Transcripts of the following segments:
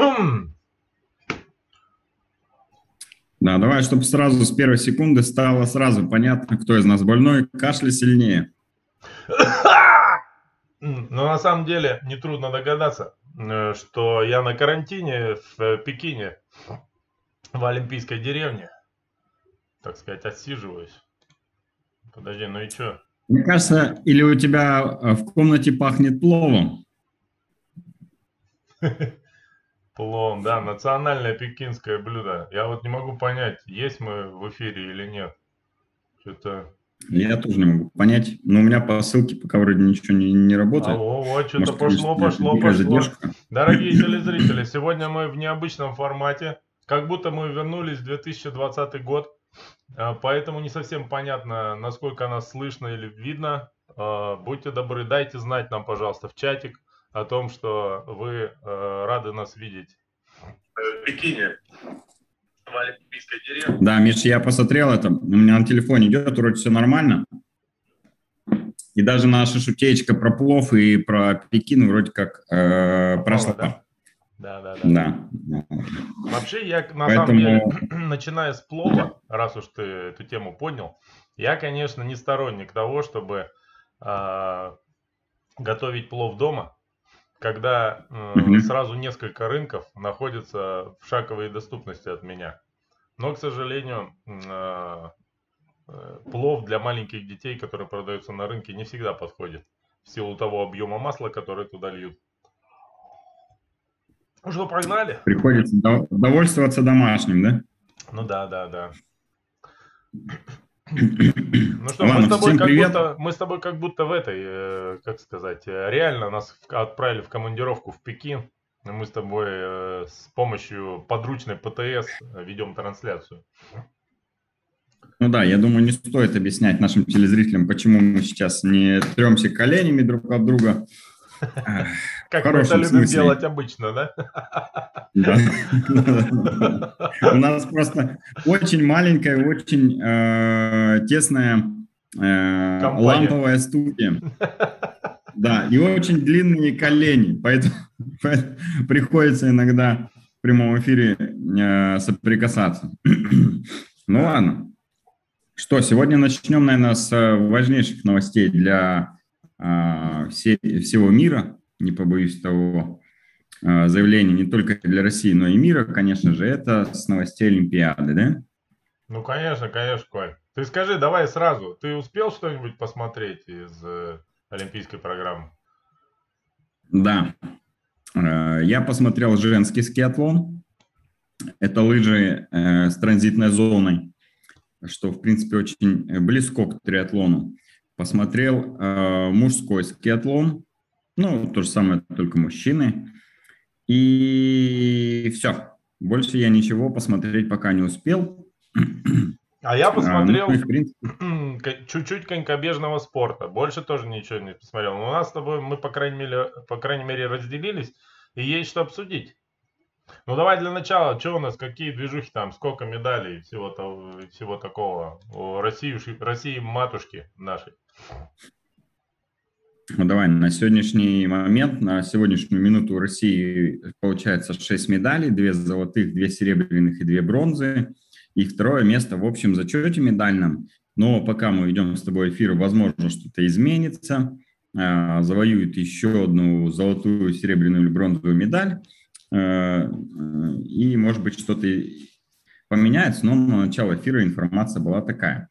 Да, давай, чтобы сразу с первой секунды стало сразу понятно, кто из нас больной, кашля сильнее. Ну, на самом деле, нетрудно догадаться, э, что я на карантине в Пекине, в Олимпийской деревне, так сказать, отсиживаюсь. Подожди, ну и что? Мне кажется, или у тебя э, в комнате пахнет пловом? Плов, да, национальное пекинское блюдо. Я вот не могу понять, есть мы в эфире или нет. Что-то я тоже не могу понять. Но у меня по ссылке пока вроде ничего не, не работает. Алло, вот что-то пошло, пошло, пошло. Задержка. Дорогие телезрители, сегодня мы в необычном формате. Как будто мы вернулись в 2020 год. А, поэтому не совсем понятно, насколько нас слышно или видно. А, будьте добры, дайте знать нам, пожалуйста, в чатик о том, что вы а, рады нас видеть. В Пекине в Олимпийской деревне. Да, Миша, я посмотрел это. У меня на телефоне идет, вроде все нормально. И даже наша шутеечка про плов и про Пекин вроде как э, прошла. Да. Да, да, да. да. Вообще, я на Поэтому... самом деле, начиная с плова, раз уж ты эту тему понял, я, конечно, не сторонник того, чтобы э, готовить плов дома, когда э, сразу несколько рынков находятся в шаговой доступности от меня. Но, к сожалению, э, э, плов для маленьких детей, который продается на рынке, не всегда подходит в силу того объема масла, который туда льют. Ну что, погнали? Приходится довольствоваться домашним, да? Ну да, да, да. Ну что, Ладно, мы, с тобой как будто, мы с тобой как будто в этой, э, как сказать, э, реально нас отправили в командировку в Пекин. Мы с тобой э, с помощью подручной ПТС ведем трансляцию. Ну да, я думаю, не стоит объяснять нашим телезрителям, почему мы сейчас не тремся коленями друг от друга. Как мы это любим делать обычно, да? Да. У нас просто очень маленькая, очень э, тесная э, ламповая студия. Да, и очень длинные колени, поэтому, приходится иногда в прямом эфире э, соприкасаться. Ну ладно. Что, сегодня начнем, наверное, с важнейших новостей для все, всего мира не побоюсь того а, заявления не только для России, но и мира, конечно же, это с новостей Олимпиады, да? Ну, конечно, конечно, Коль. Ты скажи, давай сразу, ты успел что-нибудь посмотреть из э, олимпийской программы? Да. Э, я посмотрел женский скиатлон. Это лыжи э, с транзитной зоной, что, в принципе, очень близко к триатлону. Посмотрел э, мужской скиатлон. Ну, то же самое, только мужчины. И все. Больше я ничего посмотреть пока не успел. А я посмотрел а, ну, принципе... чуть-чуть конькобежного спорта. Больше тоже ничего не посмотрел. Но у нас с тобой мы, по крайней мере, по крайней мере разделились. И есть что обсудить. Ну давай для начала, что у нас, какие движухи там, сколько медалей, всего, всего такого. России, России матушки нашей. Ну, давай, на сегодняшний момент, на сегодняшнюю минуту у России получается 6 медалей, 2 золотых, 2 серебряных и 2 бронзы. И второе место в общем зачете медальном. Но пока мы ведем с тобой эфир, возможно, что-то изменится. А, завоюет еще одну золотую, серебряную или бронзовую медаль. А, и, может быть, что-то поменяется. Но на начало эфира информация была такая.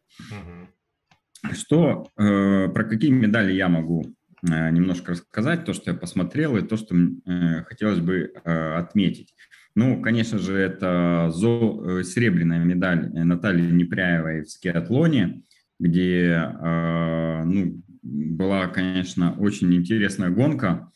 Что, э, про какие медали я могу немножко рассказать, то, что я посмотрел, и то, что э, хотелось бы э, отметить. Ну, конечно же, это зол... серебряная медаль Натальи Непряевой в скиатлоне, где ну, была, конечно, очень интересная гонка,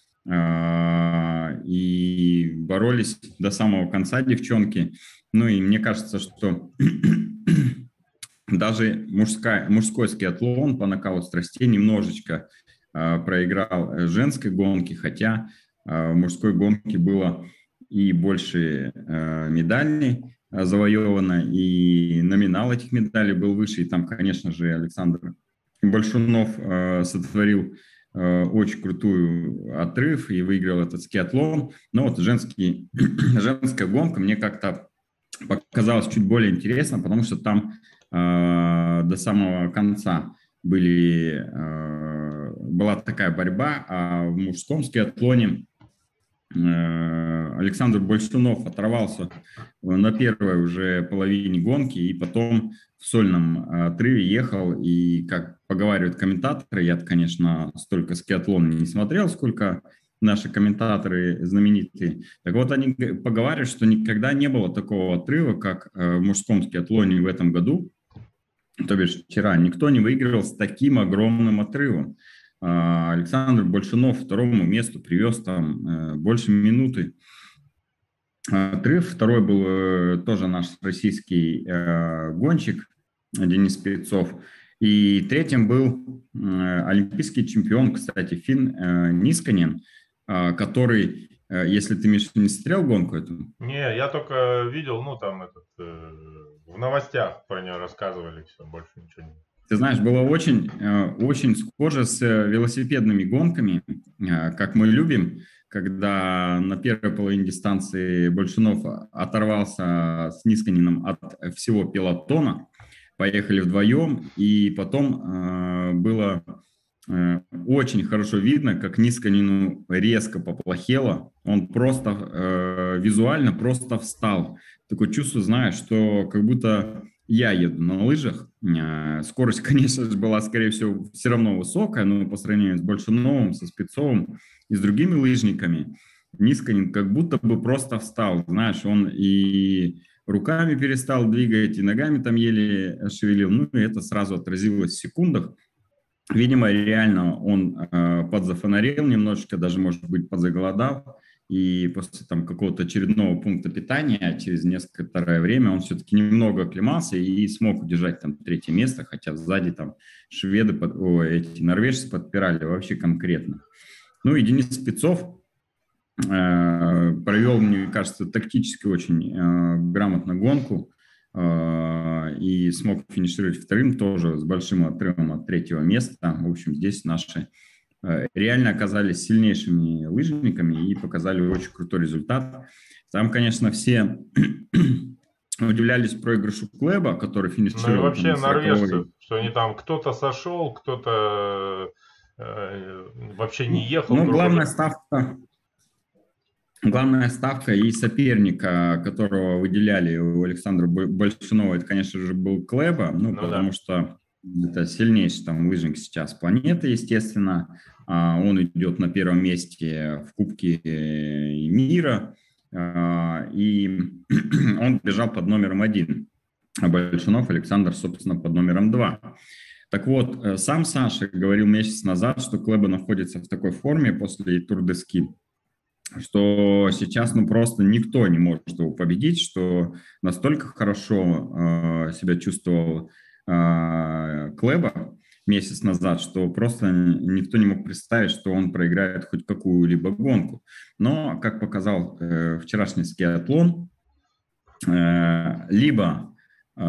и боролись до самого конца девчонки. Ну и мне кажется, что даже мужская, мужской скиатлон по накалу страстей немножечко проиграл э, женской гонки, хотя а, в мужской гонке было и больше э, медалей завоевано, и номинал этих медалей был выше. И там, конечно же, Александр Большунов сотворил очень крутую отрыв и выиграл этот скиатлон. Но вот женский, женская гонка мне как-то показалась чуть более интересно, потому что там до самого конца были, была такая борьба, а в мужском скиатлоне Э, Александр Большунов оторвался на первой уже половине гонки и потом в сольном отрыве ехал. И, как поговаривают комментаторы, я, конечно, столько скиатлона не смотрел, сколько наши комментаторы знаменитые. Так вот, они поговаривают, что никогда не было такого отрыва, как э, в мужском скиатлоне в этом году, то бишь вчера. Никто не выигрывал с таким огромным отрывом. А, Александр Большинов второму месту привез там э, больше минуты отрыв. Второй был э, тоже наш российский э, гонщик Денис Певцов. И третьим был олимпийский чемпион, кстати, Фин Нисканин, который, если ты, Миша, не смотрел гонку эту? Не, я только видел, ну, там, этот, в новостях про нее рассказывали, все, больше ничего не ты знаешь, было очень, э, очень схоже с э, велосипедными гонками, э, как мы любим, когда на первой половине дистанции Большунов оторвался с Нисканином от всего пилотона, поехали вдвоем, и потом было очень хорошо видно, как Нисканину резко поплохело, он просто визуально просто встал. Такое чувство, знаешь, что как будто я еду на лыжах. А, скорость, конечно же, была, скорее всего, все равно высокая, но по сравнению с Большуновым, со Спецовым и с другими лыжниками, Нисканин как будто бы просто встал. Знаешь, он и руками перестал двигать, и ногами там еле шевелил. Ну, и это сразу отразилось в секундах. Видимо, реально он э, подзафонарил немножечко, даже, может быть, подзаголодал и после там какого-то очередного пункта питания через некоторое время он все-таки немного оклемался и смог удержать там третье место, хотя сзади там шведы, под, о, эти норвежцы подпирали вообще конкретно. Ну и Денис Спецов э, провел, мне кажется, тактически очень э, грамотно гонку э, и смог финишировать вторым тоже с большим отрывом от третьего места. В общем, здесь наши реально оказались сильнейшими лыжниками и показали очень крутой результат. Там, конечно, все удивлялись проигрышу Клэба, который финишировал. Ну и вообще норвежцы, что они там кто-то сошел, кто-то э, вообще не ехал. Ну, главная ставка, главная ставка и соперника, которого выделяли у Александра Большинова, это, конечно же, был Клэба, ну, ну потому да. что это сильнейший там лыжник сейчас планеты, естественно. А, он идет на первом месте в Кубке э, мира, а, и он бежал под номером один, а Большунов Александр, собственно, под номером два. Так вот, э, сам Саша говорил месяц назад, что Клэба находится в такой форме после Тур-де-Ски, что сейчас ну просто никто не может его победить, что настолько хорошо э, себя чувствовал э, Клэба, месяц назад, что просто никто не мог представить, что он проиграет хоть какую-либо гонку. Но, как показал э, вчерашний скиатлон, э, либо э,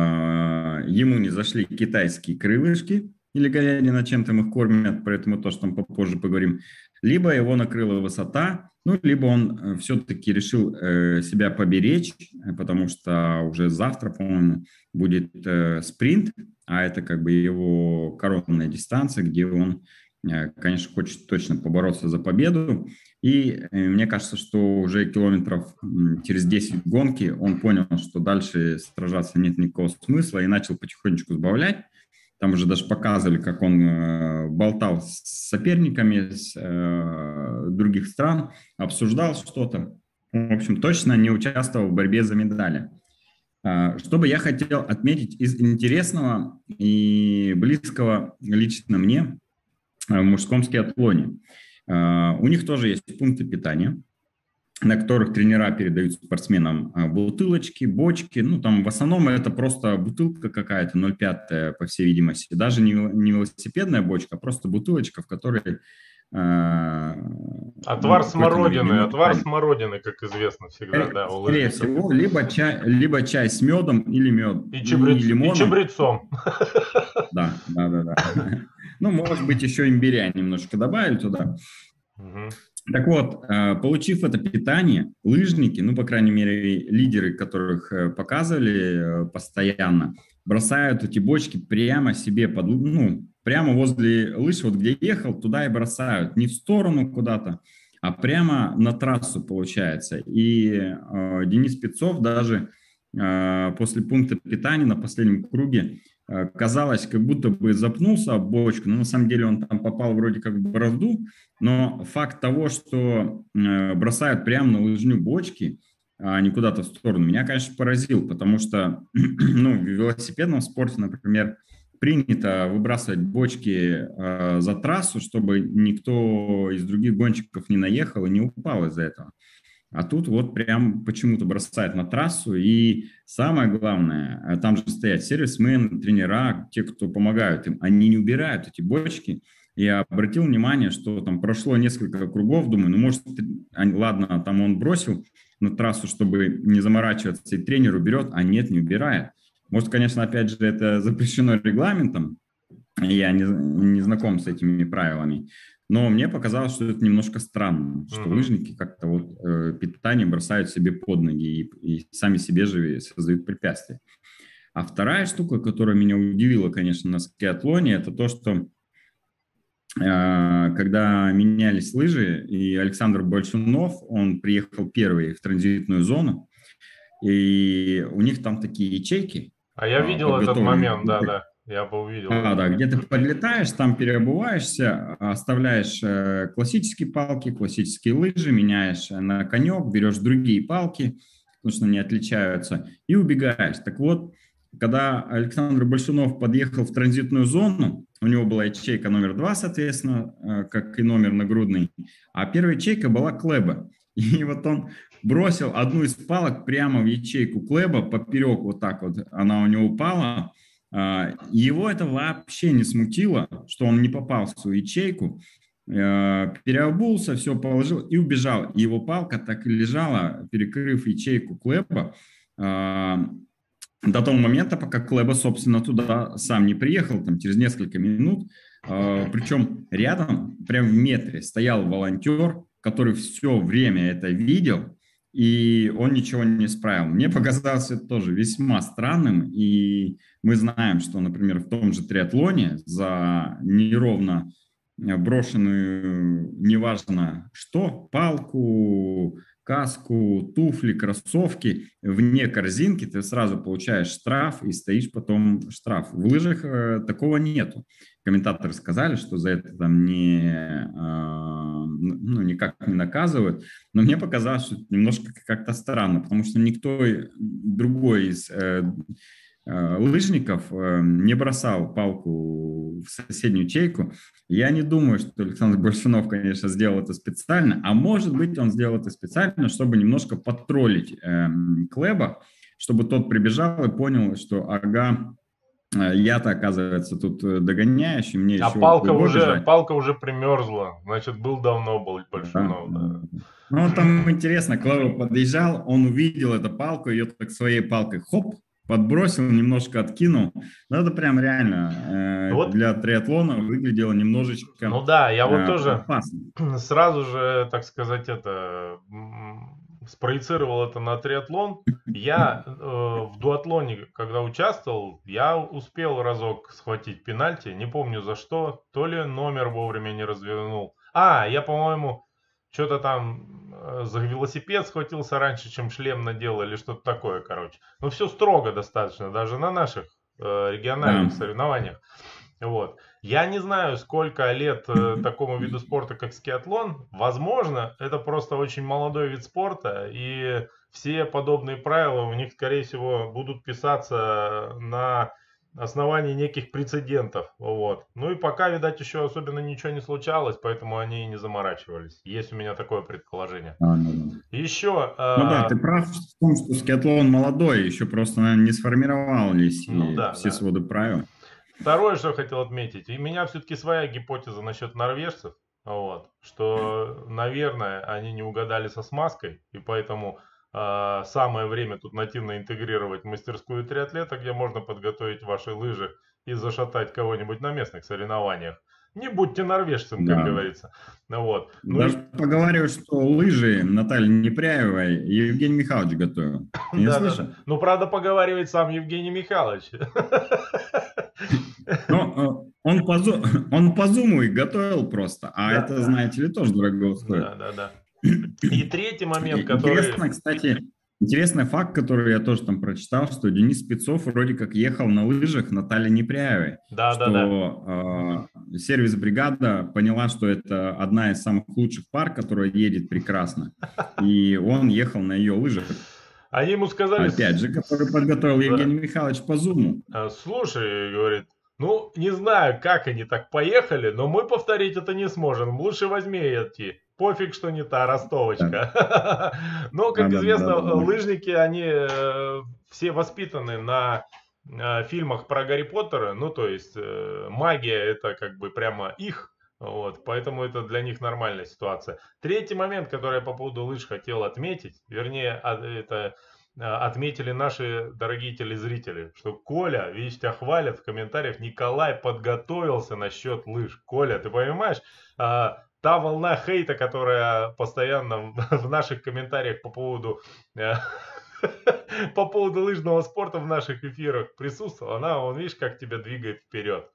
ему не зашли китайские крылышки, или говядина, чем там их кормят, поэтому то, что там попозже поговорим, либо его накрыла высота, ну, либо он э, все-таки решил э, себя поберечь, потому что уже завтра, по-моему, будет э, спринт, а это как бы его коронная дистанция, где он, э, конечно, хочет точно побороться за победу. И э, мне кажется, что уже километров через 10 гонки он понял, что дальше сражаться нет никакого смысла и начал потихонечку сбавлять. Там уже даже показывали, как он э, болтал с соперниками с других стран, обсуждал что-то. В общем, точно не участвовал в борьбе за медали. А, что бы я хотел отметить из интересного и близкого лично мне а, в мужском скиатлоне. А, у них тоже есть пункты питания, на которых тренера передают спортсменам бутылочки, бочки. Ну, там в основном это просто бутылка какая-то, 0,5 по всей видимости. Даже не велосипедная бочка, а просто бутылочка, в которой отвар ну, смородины, отвар смородины, как известно всегда, да, у Скорее всего, либо чай, либо чай с медом или мед. И, чебрец, и, лимоном. и чебрецом. Да, да, да, да. Ну, может быть, еще имбиря немножко добавили туда. Угу. Так вот, э, получив это питание, лыжники, ну, по крайней мере, лидеры, которых э, показывали э, постоянно, бросают эти бочки прямо себе под, ну, прямо возле лыж, вот где ехал, туда и бросают. Не в сторону куда-то, а прямо на трассу получается. И э, Денис Пецов даже э, после пункта питания на последнем круге Э, казалось, как будто бы запнулся об бочку, но на самом деле он там попал вроде как в борозду, но факт того, что э, бросают прямо на лыжню бочки, а не куда-то в сторону, меня, конечно, поразил, потому что ну, в велосипедном спорте, например, принято выбрасывать бочки э, за трассу, чтобы никто из других гонщиков не наехал и не упал из-за этого. А тут вот прям почему-то бросает на трассу. И самое главное, э, там же стоят сервисмены, тренера, те, кто помогают им, они не убирают эти бочки. Я обратил внимание, что там прошло несколько кругов, думаю, ну, может, ладно, там он бросил на трассу, чтобы не заморачиваться, и тренер уберет, а нет, не убирает. Может, конечно, опять же, это запрещено регламентом, я не, не знаком с этими правилами, но мне показалось, что это немножко странно, что mm-hmm. лыжники как-то вот э, питание бросают себе под ноги и, и сами себе же создают препятствия. А вторая штука, которая меня удивила, конечно, на скиатлоне, это то, что э, когда менялись лыжи, и Александр Большунов, он приехал первый в транзитную зону, и у них там такие ячейки. А я видел этот момент, да, да. Я бы увидел. А, да, где ты подлетаешь, там переобуваешься, оставляешь э, классические палки, классические лыжи, меняешь на конек, берешь другие палки, потому что они отличаются, и убегаешь. Так вот, когда Александр Большунов подъехал в транзитную зону, у него была ячейка номер два, соответственно, э, как и номер нагрудный, а первая ячейка была Клеба. И вот он бросил одну из палок прямо в ячейку Клеба, поперек вот так вот она у него упала, а, его это вообще не смутило, что он не попал в свою ячейку, э, переобулся, все положил и убежал. его палка так и лежала, перекрыв ячейку Клэба а, до того момента, пока Клэба, собственно, туда сам не приехал, там, через несколько минут. А, Причем рядом, прям в метре, стоял волонтер, который все время это видел, и он ничего не исправил. Мне показалось это тоже весьма странным, и мы знаем, что, например, в том же триатлоне за неровно брошенную, неважно что, палку, каску, туфли, кроссовки вне корзинки, ты сразу получаешь штраф и стоишь потом штраф. В лыжах э, такого нету. Комментаторы сказали, что за это там не, э, ну, никак не наказывают, но мне показалось, что это немножко как-то странно, потому что никто другой из э, Э, лыжников э, не бросал палку в соседнюю чейку. Я не думаю, что Александр Большунов, конечно, сделал это специально, а может быть, он сделал это специально, чтобы немножко потроллить э, Клеба, чтобы тот прибежал и понял, что ага, я-то, оказывается, тут догоняешь, и мне а еще... палка уже, палка уже примерзла, значит, был давно был Большунов, да. да. Ну, там интересно, Клеба подъезжал, он увидел эту палку, ее так своей палкой, хоп, подбросил, немножко откинул. Ну, это прям реально э, вот. для триатлона выглядело немножечко Ну да, я вот э, тоже опасно. сразу же, так сказать, это спроецировал это на триатлон. Я э, в дуатлоне, когда участвовал, я успел разок схватить пенальти, не помню за что, то ли номер вовремя не развернул. А, я, по-моему, что-то там э, за велосипед схватился раньше, чем шлем надел или что-то такое, короче. Ну, все строго достаточно, даже на наших э, региональных да. соревнованиях. Вот. Я не знаю, сколько лет э, такому виду спорта, как скиатлон. Возможно, это просто очень молодой вид спорта, и все подобные правила у них, скорее всего, будут писаться на основании неких прецедентов. Вот. Ну и пока, видать, еще особенно ничего не случалось, поэтому они и не заморачивались. Есть у меня такое предположение. А, ну. Еще... А, ну да, ты прав в том, что скиатлон молодой, еще просто наверное, не сформировались ну, да, все да. своды правил. Второе, что хотел отметить. И у меня все-таки своя гипотеза насчет норвежцев. Вот, что, наверное, они не угадали со смазкой, и поэтому а, самое время тут нативно интегрировать мастерскую триатлета, где можно подготовить ваши лыжи и зашатать кого-нибудь на местных соревнованиях. Не будьте норвежцем, как да. говорится. Вот. Ну, Даже и... поговаривают, что лыжи Наталья Непряева и Евгений Михайлович готовил. Не да, слышал? Да. Ну, правда, поговаривает сам Евгений Михайлович. Но, э, он, по, он по зуму их готовил просто, а да, это, да. знаете ли, тоже дорого стоит. Да, да, да. И третий момент, который... Интересно, кстати, Интересный факт, который я тоже там прочитал, что Денис Спецов вроде как ехал на лыжах Натальи Непряевой. Да, что, да, да. Э, сервис-бригада поняла, что это одна из самых лучших пар, которая едет прекрасно. И он ехал на ее лыжах. Они ему сказали... Опять же, который подготовил. Евгений Михайлович по зуму. А, слушай, говорит, ну, не знаю, как они так поехали, но мы повторить это не сможем. Лучше возьми эти пофиг, что не та ростовочка. Но, как известно, лыжники, они э, все воспитаны на э, фильмах про Гарри Поттера, ну, то есть э, магия это как бы прямо их, вот, поэтому это для них нормальная ситуация. Третий момент, который я по поводу лыж хотел отметить, вернее, а, это отметили наши дорогие телезрители, что Коля, видишь, тебя хвалят в комментариях, Николай подготовился насчет лыж. Коля, ты понимаешь, а, та волна хейта, которая постоянно в наших комментариях по поводу э, по поводу лыжного спорта в наших эфирах присутствовала, она, он, видишь, как тебя двигает вперед.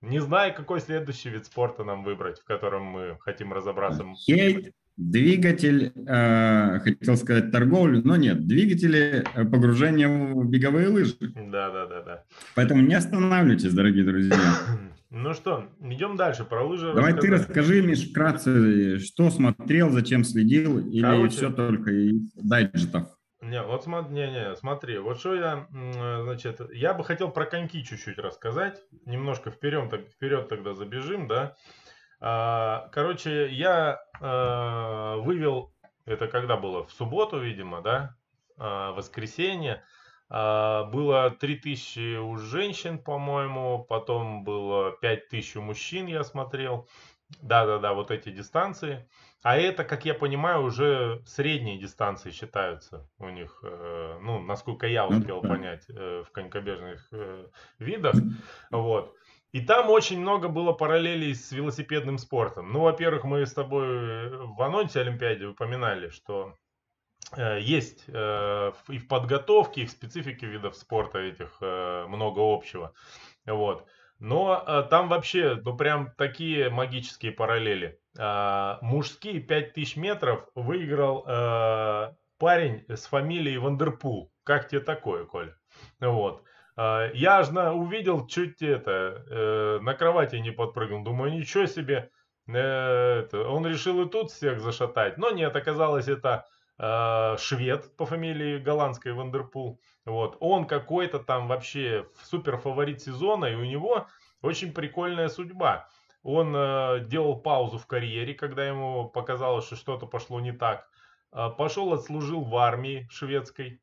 Не знаю, какой следующий вид спорта нам выбрать, в котором мы хотим разобраться. Хейт, двигатель, э, хотел сказать торговлю, но нет, двигатели э, погружения в беговые лыжи. Да, да, да, да. Поэтому не останавливайтесь, дорогие друзья. Ну что, идем дальше про лыжи. Давай рассказать. ты расскажи, Миш, вкратце, что смотрел, зачем следил, или Короче, все только из дайджетов? Не, вот смотри, не, не, смотри, вот что я, значит, я бы хотел про коньки чуть-чуть рассказать, немножко вперед, так, вперед тогда забежим, да. А, короче, я а, вывел, это когда было, в субботу, видимо, да, а, воскресенье, было 3000 у женщин, по-моему, потом было 5000 у мужчин, я смотрел. Да-да-да, вот эти дистанции. А это, как я понимаю, уже средние дистанции считаются у них, э, ну, насколько я ну успел понять, э, в конькобежных э, видах. Вот. И там очень много было параллелей с велосипедным спортом. Ну, во-первых, мы с тобой в анонсе Олимпиады упоминали, что Э, есть э, и в подготовке, и в специфике видов спорта этих э, много общего. Вот. Но там вообще, ну прям такие магические параллели. Мужские 5000 метров выиграл парень с фамилией Вандерпул. Как тебе такое, Коля? Вот. Я аж увидел, чуть это, на кровати не подпрыгнул. Думаю, ничего себе. Он решил и тут всех зашатать. Но нет, оказалось это Э, швед по фамилии голландской Вандерпул. Вот. Он какой-то там вообще супер фаворит сезона, и у него очень прикольная судьба. Он э, делал паузу в карьере, когда ему показалось, что что-то пошло не так. Э, пошел, отслужил в армии шведской.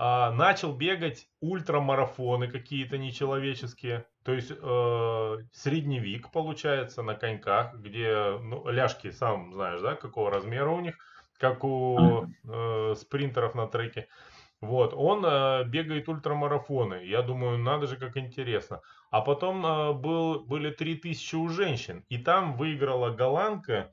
Э, начал бегать ультрамарафоны какие-то нечеловеческие. То есть э, средневик получается на коньках, где ну, ляжки, сам знаешь, да, какого размера у них как у э, спринтеров на треке. Вот, он э, бегает ультрамарафоны. Я думаю, надо же, как интересно. А потом э, был, были 3000 у женщин. И там выиграла голландка.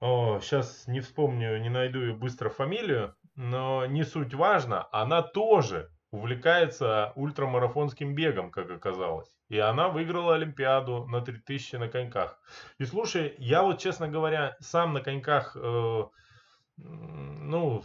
О, сейчас не вспомню, не найду быстро фамилию. Но не суть важно. Она тоже увлекается ультрамарафонским бегом, как оказалось. И она выиграла Олимпиаду на 3000 на коньках. И слушай, я вот, честно говоря, сам на коньках... Э, ну,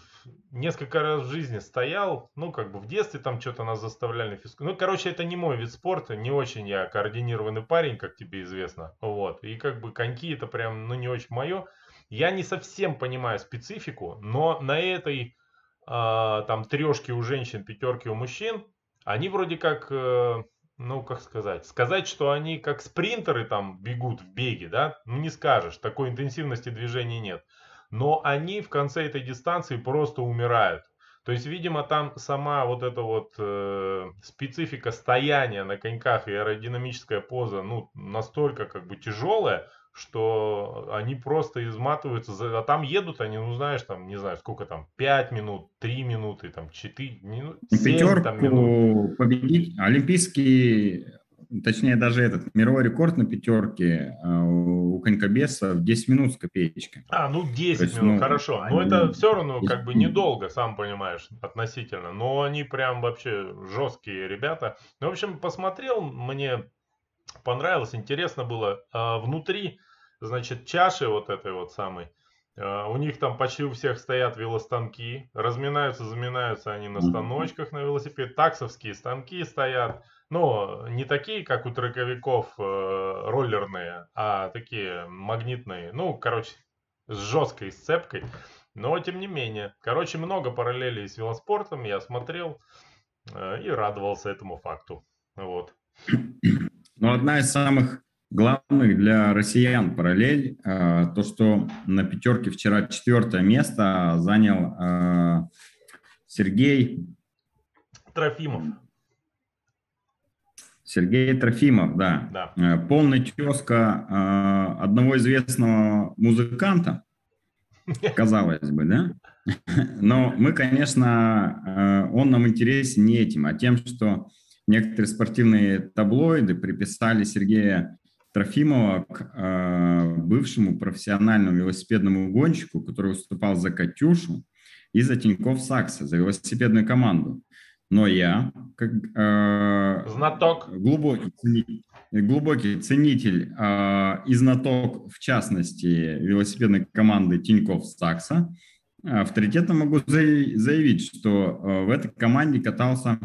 несколько раз в жизни стоял, ну, как бы в детстве там что-то нас заставляли физку. Ну, короче, это не мой вид спорта, не очень я координированный парень, как тебе известно, вот. И как бы коньки это прям, ну, не очень мое. Я не совсем понимаю специфику, но на этой, там, трешке у женщин, пятерке у мужчин, они вроде как, э, ну, как сказать, сказать, что они как спринтеры там бегут в беге, да, ну, не скажешь, такой интенсивности движения нет но они в конце этой дистанции просто умирают. То есть, видимо, там сама вот эта вот э, специфика стояния на коньках и аэродинамическая поза, ну, настолько как бы тяжелая, что они просто изматываются, а там едут они, ну, знаешь, там, не знаю, сколько там, 5 минут, 3 минуты, там, 4, минут, 7 Пятерку там, минут. победить, олимпийский точнее даже этот мировой рекорд на пятерке э, у конькобеса в 10 минут с копеечкой. А, ну 10 есть, минут, ну, хорошо. Но это все равно как бы недолго, сам понимаешь, относительно. Но они прям вообще жесткие ребята. Ну, в общем, посмотрел, мне понравилось, интересно было. А внутри, значит, чаши вот этой вот самой, а, у них там почти у всех стоят велостанки, разминаются, заминаются они на станочках на велосипед, таксовские станки стоят, но не такие, как у трековиков э, роллерные, а такие магнитные, ну, короче, с жесткой сцепкой, но тем не менее. Короче, много параллелей с велоспортом, я смотрел э, и радовался этому факту. Вот. Ну, одна из самых главных для россиян параллель, э, то, что на пятерке вчера четвертое место занял э, Сергей Трофимов. Сергей Трофимов, да. да. Э, полный тезка одного известного музыканта, казалось бы, да? Но мы, конечно, он нам интересен не этим, а тем, что некоторые спортивные таблоиды приписали Сергея Трофимова к э, бывшему профессиональному велосипедному гонщику, который выступал за «Катюшу» и за Тинькофф Сакса, за велосипедную команду. Но я, как э, знаток, глубокий ценитель, глубокий ценитель э, и знаток, в частности, велосипедной команды Тинькофф Сакса, авторитетно могу заявить, что э, в этой команде катался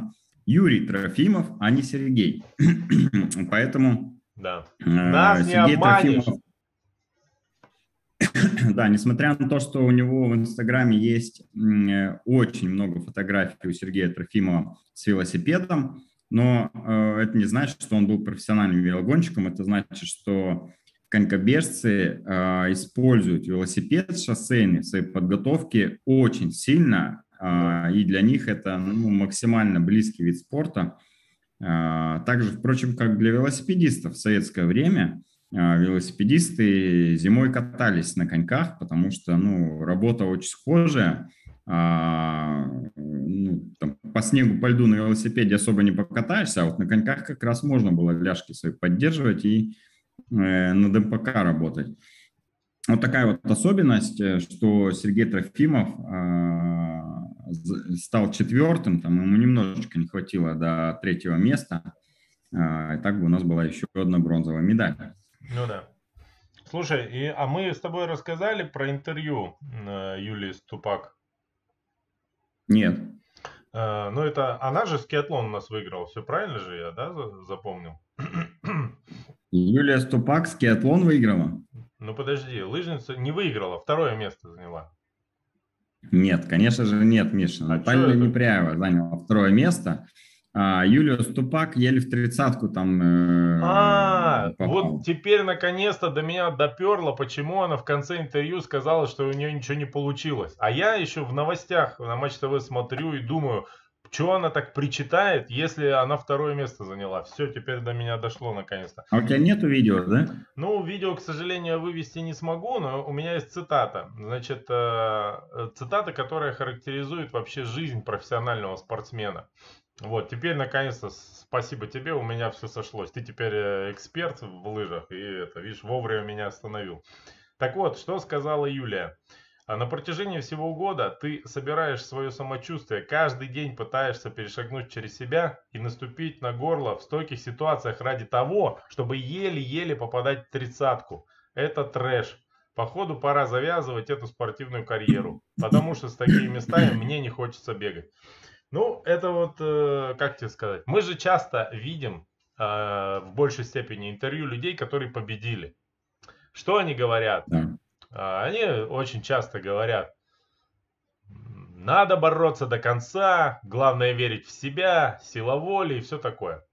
Юрий Трофимов, а не Сергей. Поэтому да. Э, Нас Сергей не обманешь. Трофимов, да, несмотря на то, что у него в Инстаграме есть э, очень много фотографий у Сергея Трофимова с велосипедом, но э, это не значит, что он был профессиональным велогонщиком, это значит, что конькобежцы используют велосипед шоссейный в своей подготовке очень сильно, и для них это ну, максимально близкий вид спорта. А, также, впрочем, как для велосипедистов в советское время, а, велосипедисты зимой катались на коньках, потому что ну, работа очень схожая. А, ну, там, по снегу, по льду на велосипеде особо не покатаешься, а вот на коньках как раз можно было ляжки свои поддерживать и э, на ДМПК работать. Вот такая вот особенность, э, что Сергей Трофимов стал четвертым, там ему немножечко не хватило до третьего места. А, и так бы у нас была еще одна бронзовая медаль. Ну да. Слушай, и, а мы с тобой рассказали про интервью э, Юлии Ступак? Нет. Э, ну это, она же скиатлон у нас выиграла, все правильно же я, да, запомнил? Юлия Ступак скиатлон выиграла? Ну подожди, лыжница не выиграла, второе место заняла. Нет, конечно же нет, Миша. А Наталья Непряева заняла второе место. А Юлия Ступак еле в тридцатку там э, А, вот теперь наконец-то до меня доперло, почему она в конце интервью сказала, что у нее ничего не получилось. А я еще в новостях на Матч ТВ смотрю и думаю, чего она так причитает, если она второе место заняла? Все, теперь до меня дошло наконец-то. А у тебя нету видео, да? Ну, видео, к сожалению, вывести не смогу, но у меня есть цитата. Значит, э, цитата, которая характеризует вообще жизнь профессионального спортсмена. Вот, теперь наконец-то спасибо тебе, у меня все сошлось. Ты теперь э, эксперт в лыжах, и это, видишь, вовремя меня остановил. Так вот, что сказала Юлия? А на протяжении всего года ты собираешь свое самочувствие, каждый день пытаешься перешагнуть через себя и наступить на горло в стойких ситуациях ради того, чтобы еле-еле попадать в тридцатку. Это трэш. Походу пора завязывать эту спортивную карьеру, потому что с такими местами мне не хочется бегать. Ну, это вот, э, как тебе сказать, мы же часто видим э, в большей степени интервью людей, которые победили. Что они говорят? Да. А, они очень часто говорят, надо бороться до конца, главное верить в себя, сила воли и все такое.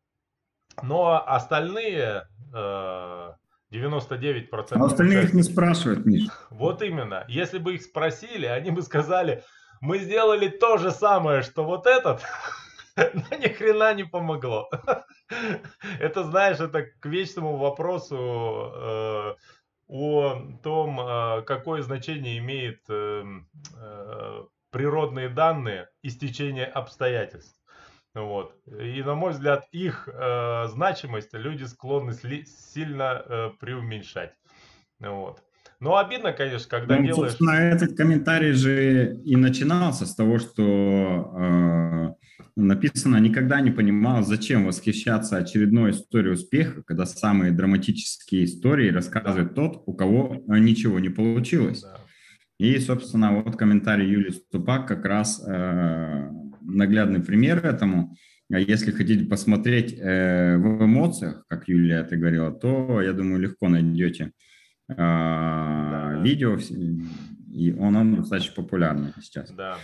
Но остальные 99%... А остальные участников, не спрашивают, Миш. Вот именно. Если бы их спросили, они бы сказали, мы сделали то же самое, что вот этот, но ни хрена не помогло. Это, знаешь, это к вечному вопросу э, о том, а, какое значение имеет эм, э, природные данные и стечение обстоятельств. Вот. И, на мой взгляд, их э, значимость люди склонны сильно э, преуменьшать. Вот. Ну, обидно, конечно, когда ну, делаешь... Собственно, этот комментарий же и начинался с того, что э, написано «Никогда не понимал, зачем восхищаться очередной историей успеха, когда самые драматические истории рассказывает тот, у кого ничего не получилось». Да. И, собственно, вот комментарий Юлии Ступак как раз э, наглядный пример этому. А если хотите посмотреть э, в эмоциях, как Юлия это говорила, то, я думаю, легко найдете э, да, видео, и он, он достаточно популярный сейчас. Да.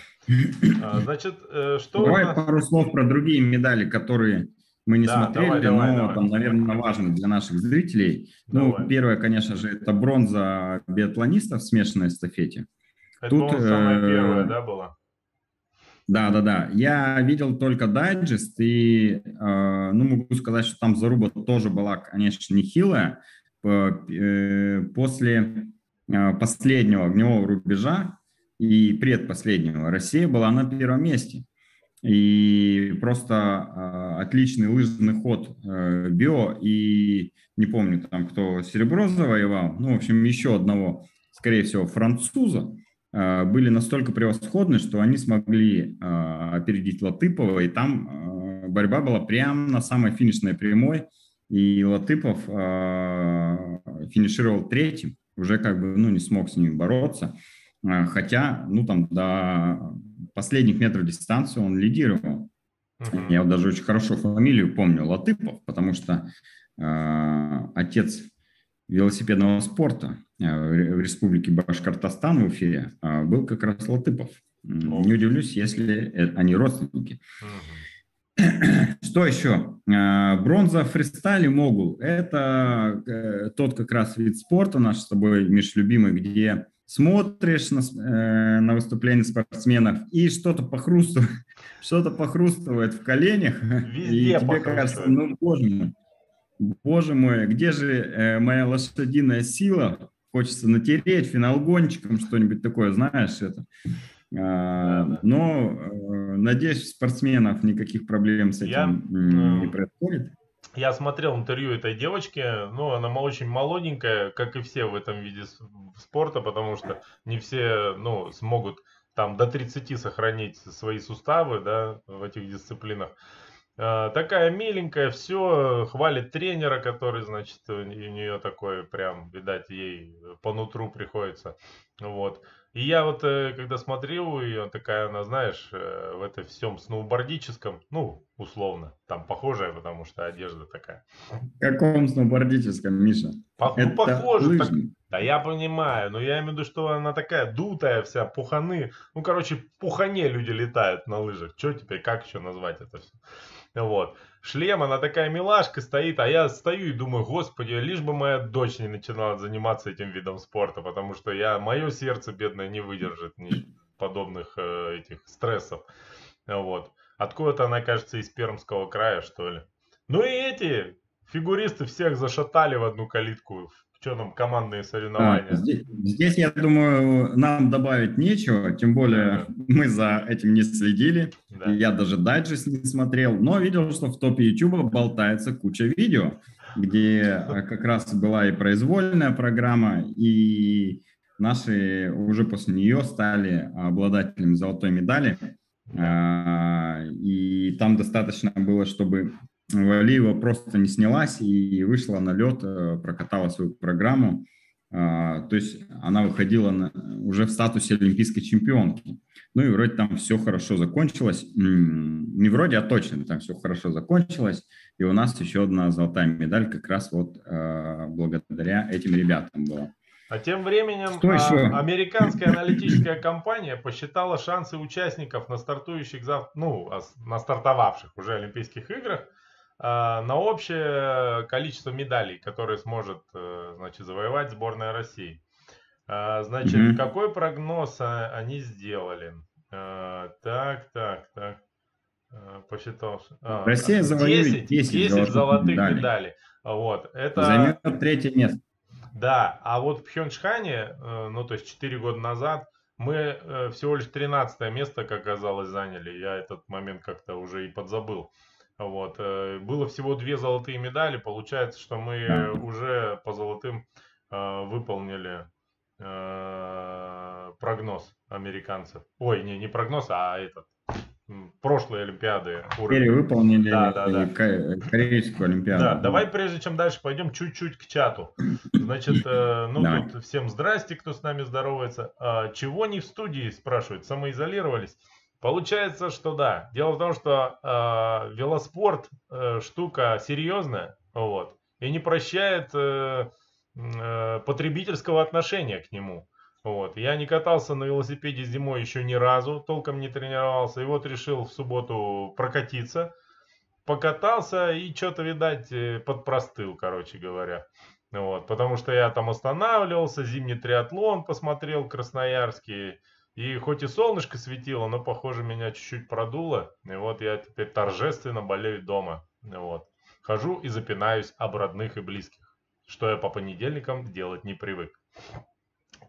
А, значит, э, что... Давай нас... пару слов про другие медали, которые мы не да, смотрели, давай, давай, но давай. там, наверное, важно для наших зрителей. Ну, давай. Ну, первое, конечно же, это бронза биатлонистов в смешанной эстафете. Это, Тут, самая э, первая, да, была? Да, да, да. Я видел только дайджест, и, э, ну, могу сказать, что там заруба тоже была, конечно, нехилая. Э, после э, последнего огневого рубежа и предпоследнего. Россия была на первом месте. И просто э, отличный лыжный ход э, био, и не помню там, кто серебро завоевал, ну, в общем, еще одного, скорее всего, француза, э, были настолько превосходны, что они смогли э, опередить Латыпова, и там э, борьба была прямо на самой финишной прямой, и Латыпов э, финишировал третьим, уже как бы, ну, не смог с ним бороться, э, хотя, ну, там, до последних метров дистанции он лидировал. Uh-huh. Я вот даже очень хорошо фамилию помню, Латыпов, потому что э, отец велосипедного спорта э, в республике Башкортостан в Уфе э, был как раз Латыпов. Uh-huh. Не удивлюсь, если э, они родственники. Uh-huh. Что еще? Э, бронза в фристайле могул. Это э, тот как раз вид спорта наш с тобой, Миш, любимый, где смотришь на, э, на выступление спортсменов и что-то похрустывает, что-то похрустывает в коленях, Везде и тебе кажется, ну, боже мой, боже мой, где же э, моя лошадиная сила? Хочется натереть финалгончиком что-нибудь такое, знаешь, это. А, но, э, надеюсь, спортсменов никаких проблем с этим Я, не происходит. Я смотрел интервью этой девочки, ну, она очень молоденькая, как и все в этом виде спорта, потому что не все, ну, смогут там до 30 сохранить свои суставы, да, в этих дисциплинах. А, такая миленькая, все, хвалит тренера, который, значит, у нее такой прям, видать, ей по нутру приходится, вот. И я вот, э, когда смотрел ее, такая она, знаешь, э, в этом всем сноубордическом, ну, условно, там похожая, потому что одежда такая. В каком сноубордическом, Миша? По, ну, похоже. Так, да я понимаю, но я имею в виду, что она такая дутая вся, пуханы. Ну, короче, пухане люди летают на лыжах. Что теперь, как еще назвать это все? Вот. Шлем, она такая милашка стоит, а я стою и думаю, господи, лишь бы моя дочь не начинала заниматься этим видом спорта, потому что я, мое сердце бедное не выдержит ни подобных э, этих стрессов. Вот. Откуда-то она, кажется, из Пермского края, что ли. Ну и эти фигуристы всех зашатали в одну калитку что там командные соревнования? А, здесь, здесь, я думаю, нам добавить нечего, тем более мы за этим не следили. Да. Я даже дайджест не смотрел, но видел, что в топе YouTube болтается куча видео, где а, как раз была и произвольная программа, и наши уже после нее стали обладателями золотой медали. А, и там достаточно было, чтобы Валиева просто не снялась и вышла на лед, э, прокатала свою программу. А, то есть она выходила на, уже в статусе олимпийской чемпионки. Ну и вроде там все хорошо закончилось. Не вроде, а точно там все хорошо закончилось. И у нас еще одна золотая медаль как раз вот э, благодаря этим ребятам была. А тем временем а, американская аналитическая компания посчитала шансы участников на стартующих, ну, на стартовавших уже Олимпийских играх а, на общее количество медалей, которые сможет э, значит, завоевать сборная России. А, значит, mm-hmm. какой прогноз а, они сделали? Так, так, так. Посчитал. Россия завоюет 10, 10, 10 золотых, золотых медалей. медалей. Вот, это... Займет третье место. Да, а вот в Пхенчхане, э, ну то есть 4 года назад, Мы э, всего лишь 13 место, как оказалось, заняли. Я этот момент как-то уже и подзабыл. Вот. Э, было всего две золотые медали. Получается, что мы уже по золотым э, выполнили э, прогноз американцев. Ой, не, не прогноз, а этот прошлой Олимпиады. Перевыполнили да, да, да. Корейскую Олимпиаду. Да, давай прежде чем дальше пойдем чуть-чуть к чату. Значит, ну Давай. тут всем здрасте, кто с нами здоровается. А, чего не в студии, спрашивают, самоизолировались? Получается, что да. Дело в том, что э, велоспорт э, штука серьезная, вот, и не прощает э, э, потребительского отношения к нему. Вот. Я не катался на велосипеде зимой еще ни разу, толком не тренировался. И вот решил в субботу прокатиться. Покатался и что-то, видать, э, подпростыл, короче говоря. Вот. Потому что я там останавливался, зимний триатлон посмотрел, красноярский. И хоть и солнышко светило, но, похоже, меня чуть-чуть продуло. И вот я теперь торжественно болею дома. Вот. Хожу и запинаюсь об родных и близких, что я по понедельникам делать не привык.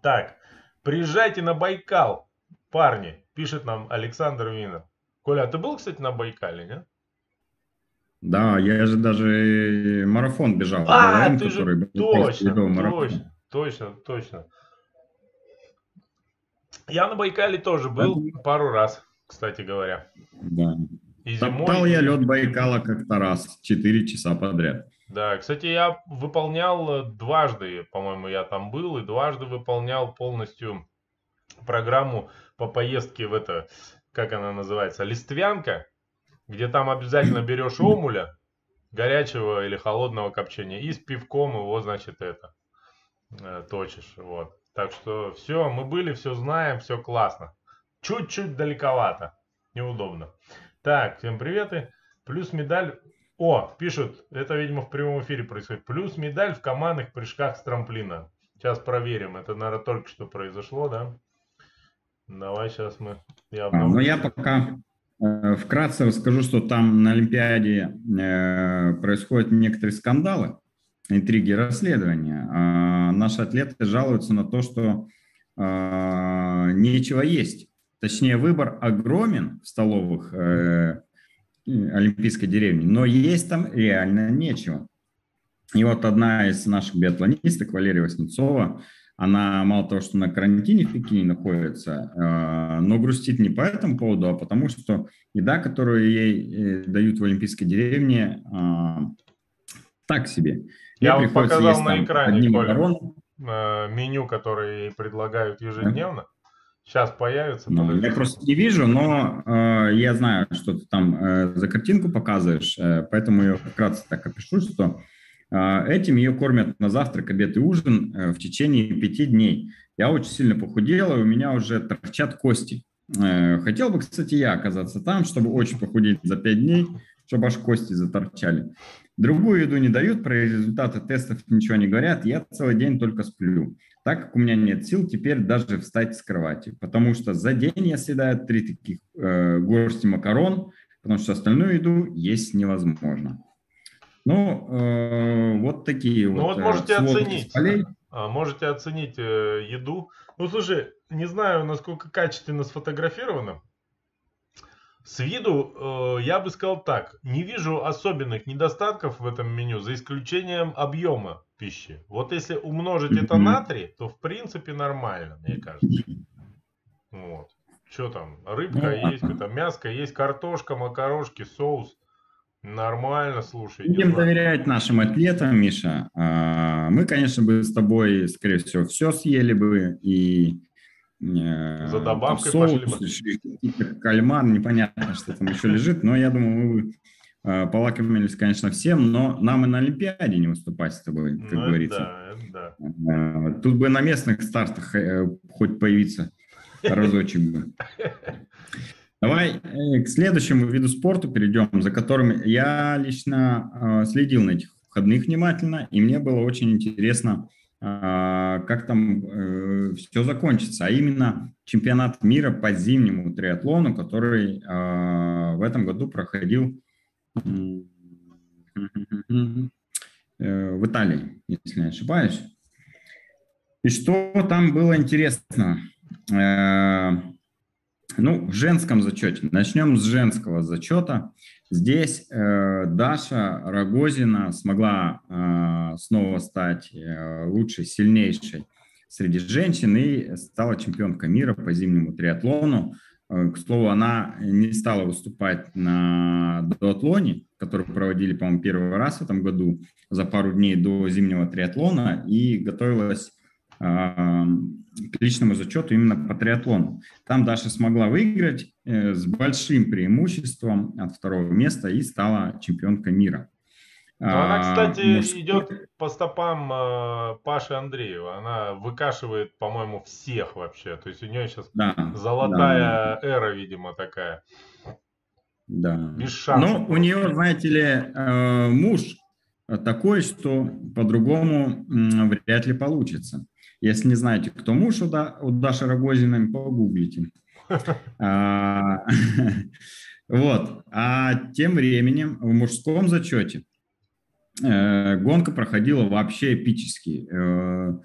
Так, приезжайте на Байкал, парни, пишет нам Александр Винер. Коля, а ты был, кстати, на Байкале, нет? Да, я же даже марафон бежал. А, ты же точно, точно, точно, точно. Я на Байкале тоже был Это... пару раз, кстати говоря. Да. И зимой... Топтал я лед Байкала как-то раз, 4 часа подряд. Да, кстати, я выполнял э, дважды, по-моему, я там был, и дважды выполнял полностью программу по поездке в это, как она называется, листвянка, где там обязательно берешь омуля, горячего или холодного копчения, и с пивком его, значит, это, э, точишь, вот. Так что все, мы были, все знаем, все классно. Чуть-чуть далековато, неудобно. Так, всем привет. Плюс медаль о, пишут, это, видимо, в прямом эфире происходит. Плюс медаль в командных прыжках с трамплина. Сейчас проверим. Это, наверное, только что произошло, да? Давай сейчас мы... Я а, ну, я пока э, вкратце расскажу, что там на Олимпиаде э, происходят некоторые скандалы, интриги, расследования. А наши атлеты жалуются на то, что э, нечего есть. Точнее, выбор огромен в столовых э, Олимпийской деревни, но есть там реально нечего. И вот одна из наших биатлонисток, Валерия Васнецова, она мало того, что на карантине в Пекине находится, э, но грустит не по этому поводу, а потому что еда, которую ей э, дают в Олимпийской деревне, э, так себе. Я вам показал на экране, Коля, меню, которое предлагают ежедневно. Сейчас появится. Ну, я просто не вижу, но э, я знаю, что ты там э, за картинку показываешь, э, поэтому я вкратце так опишу, что э, этим ее кормят на завтрак, обед и ужин э, в течение пяти дней. Я очень сильно похудела, и у меня уже торчат кости. Э, хотел бы, кстати, я оказаться там, чтобы очень похудеть за пять дней, чтобы аж кости заторчали. Другую еду не дают, про результаты тестов ничего не говорят, я целый день только сплю. Так как у меня нет сил теперь даже встать с кровати, потому что за день я съедаю три таких э, горсти макарон, потому что остальную еду есть невозможно. Ну, э, вот такие ну, вот. вот можете оценить. А, можете оценить э, еду. Ну, слушай, не знаю, насколько качественно сфотографировано. С виду э, я бы сказал так, не вижу особенных недостатков в этом меню, за исключением объема пищи. Вот если умножить это на 3, то в принципе нормально, мне кажется. Вот. Что там? Рыбка ну, есть, это мяско есть, картошка, макарошки, соус. Нормально, слушай. Будем доверять нашим атлетам, Миша. А, мы, конечно, бы с тобой, скорее всего, все съели бы и За добавкой соус, пошли кальмар, непонятно, что там еще лежит, но я думаю, мы э, полакомились, конечно, всем, но нам и на Олимпиаде не выступать с тобой, как ну, говорится. Да, да. Э, тут бы на местных стартах хоть появиться разочек бы. Давай к следующему виду спорта перейдем, за которым я лично следил на этих выходных внимательно, и мне было очень интересно как там э, все закончится, а именно чемпионат мира по зимнему триатлону, который э, в этом году проходил э, в Италии, если не ошибаюсь. И что там было интересно? э, ну, в женском зачете. Начнем с женского зачета. Здесь э, Даша Рогозина смогла э, снова стать э, лучшей, сильнейшей среди женщин и стала чемпионкой мира по зимнему триатлону. Э, к слову, она не стала выступать на дуатлоне, который проводили, по-моему, первый раз в этом году, за пару дней до зимнего триатлона, и готовилась к личному зачету именно по триатлону. Там Даша смогла выиграть э, с большим преимуществом от второго места и стала чемпионкой мира. Она, а, кстати, Мужской... идет по стопам э, Паши Андреева. Она выкашивает, по-моему, всех вообще. То есть у нее сейчас да, золотая да, эра, видимо, такая. Да. Без шансов. Но у нее, знаете ли, э, муж такой, что по-другому вряд ли получится. Если не знаете, кто муж у, да, у Даши Рогозиной, погуглите. А, вот. А тем временем в мужском зачете э, гонка проходила вообще эпически. Э,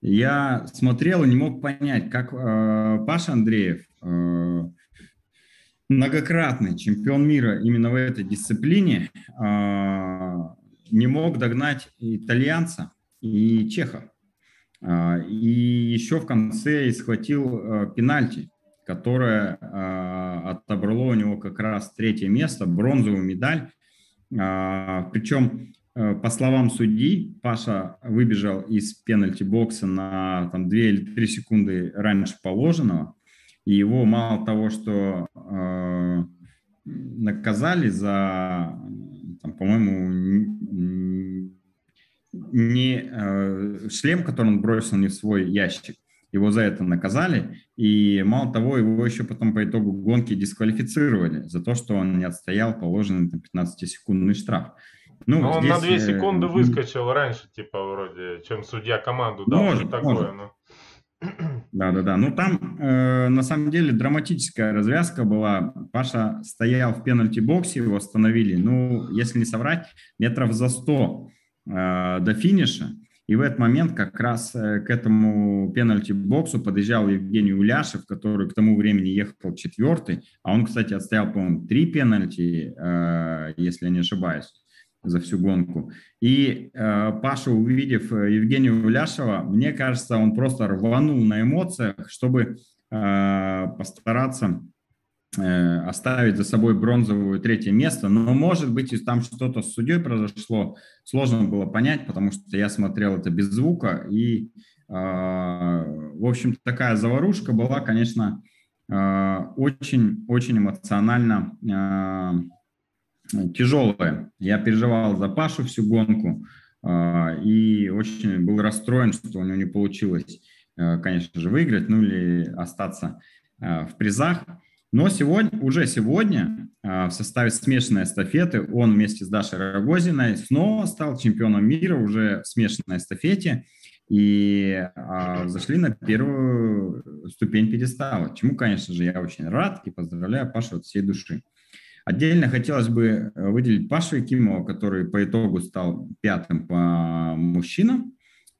я смотрел и не мог понять, как э, Паша Андреев, многократный чемпион мира именно в этой дисциплине, не мог догнать итальянца и чеха. А, и еще в конце схватил э, пенальти, которое а, отобрало у него как раз третье место, бронзовую медаль. А, Причем, э, по словам судьи, Паша выбежал из пенальти-бокса на там, 2 или 3 секунды раньше положенного. И его мало того, что наказали за, по-моему, не э, шлем, который он бросил не в свой ящик. Его за это наказали, и мало того, его еще потом по итогу гонки дисквалифицировали за то, что он не отстоял положенный 15-секундный штраф. Ну, Но здесь, он на 2 э, секунды выскочил раньше, типа, вроде, чем судья команду дал. Может, такое, может. Но... Да, да, да. Ну там э, на самом деле драматическая развязка была. Паша стоял в пенальти-боксе, его остановили, ну, если не соврать, метров за 100 Э, до финиша. И в этот момент как раз э, к этому пенальти-боксу подъезжал Евгений Уляшев, который к тому времени ехал четвертый, а он, кстати, отстоял, по-моему, три пенальти, э, если я не ошибаюсь, за всю гонку. И Паша, увидев Евгения Уляшева, мне кажется, он просто рванул на эмоциях, чтобы постараться Э, оставить за собой бронзовое третье место, но может быть там что-то с судьей произошло, сложно было понять, потому что я смотрел это без звука, и, а, в общем такая заварушка была, конечно, очень-очень а, эмоционально а, тяжелая. Я переживал за Пашу всю гонку и очень был расстроен, что у него не получилось, конечно же, выиграть, ну или остаться в призах. Но сегодня, уже сегодня а, в составе смешанной эстафеты он вместе с Дашей Рогозиной снова стал чемпионом мира уже в смешанной эстафете и а, зашли на первую ступень пьедестала, чему, конечно же, я очень рад и поздравляю Пашу от всей души. Отдельно хотелось бы выделить Пашу Якимова, который по итогу стал пятым по мужчинам.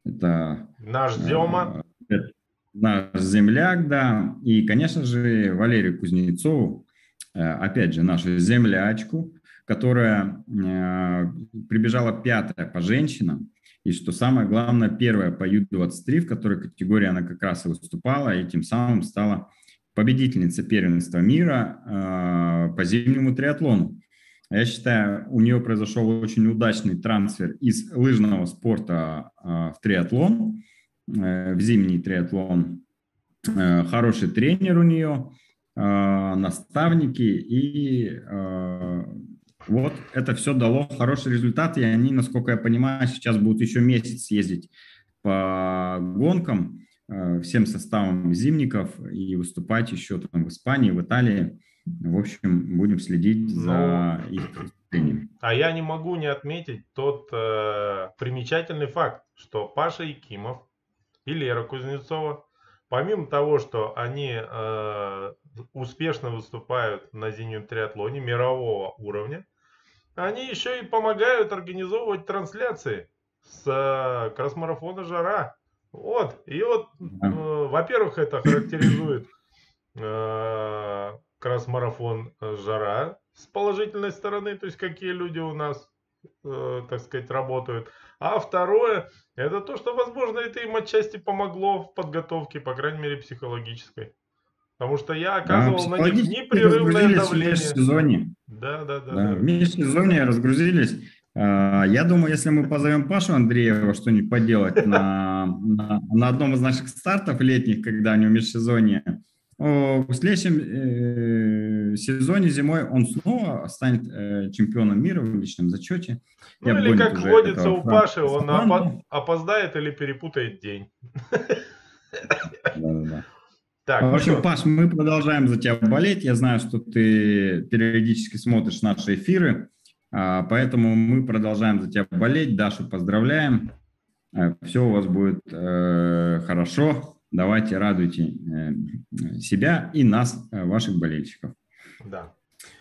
Это наш Зема. Э, наш земляк, да, и, конечно же, Валерию Кузнецову, э, опять же, нашу землячку, которая э, прибежала пятая по женщинам, и что самое главное, первая по Ю-23, в которой категории она как раз и выступала, и тем самым стала победительницей первенства мира э, по зимнему триатлону. Я считаю, у нее произошел очень удачный трансфер из лыжного спорта в триатлон. Э, в зимний триатлон. Э, хороший тренер у нее, э, наставники, и вот это все дало хороший результат, и они, насколько я понимаю, сейчас будут еще месяц ездить по гонкам всем составом зимников и выступать еще там в Испании, в Италии. В общем, будем следить Но... за их выступлением. А я не могу не отметить тот э, примечательный факт, что Паша Якимов и Лера Кузнецова. Помимо того, что они э, успешно выступают на зимнем триатлоне мирового уровня, они еще и помогают организовывать трансляции с э, кросс-марафона «Жара». Вот. И вот, э, во-первых, это характеризует э, как раз марафон жара с положительной стороны, то есть какие люди у нас, э, так сказать, работают. А второе, это то, что, возможно, это им отчасти помогло в подготовке, по крайней мере, психологической. Потому что я оказывал на них непрерывное давление. В межсезонье. Да, да, да, да. да. В межсезонье разгрузились. А, я думаю, если мы позовем Пашу Андреева что-нибудь поделать на, на, на одном из наших стартов летних, когда у него межсезонье, в следующем э, сезоне зимой он снова станет э, чемпионом мира в личном зачете. Ну или как водится у Паши, он опо- опоздает или перепутает день. Да-да-да. Так, в общем, ну Паш, мы продолжаем за тебя болеть. Я знаю, что ты периодически смотришь наши эфиры, а, поэтому мы продолжаем за тебя болеть. Дашу поздравляем. Э, Все у вас будет хорошо. Давайте радуйте э, себя и нас, э, ваших болельщиков. Да.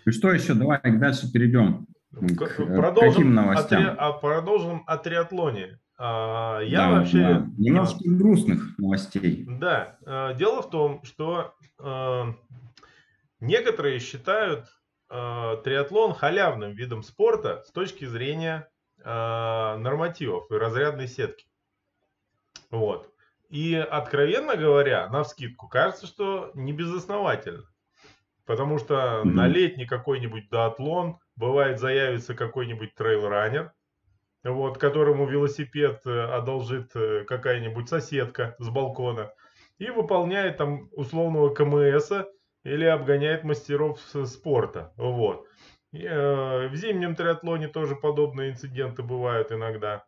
И что еще? Давай дальше перейдем. К, э, продолжим, каким новостям? О, а продолжим о триатлоне. А, я да, вообще... Да. Немножко грустных новостей. Да. Дело в том, что некоторые считают триатлон халявным видом спорта с точки зрения нормативов и разрядной сетки. Вот. И, откровенно говоря, на вскидку, кажется, что не безосновательно. Потому что mm-hmm. на летний какой-нибудь дуатлон бывает заявится какой-нибудь трейл-раннер, вот, которому велосипед э, одолжит э, какая-нибудь соседка с балкона и выполняет там условного КМСа или обгоняет мастеров спорта. Вот. И, э, в зимнем триатлоне тоже подобные инциденты бывают иногда.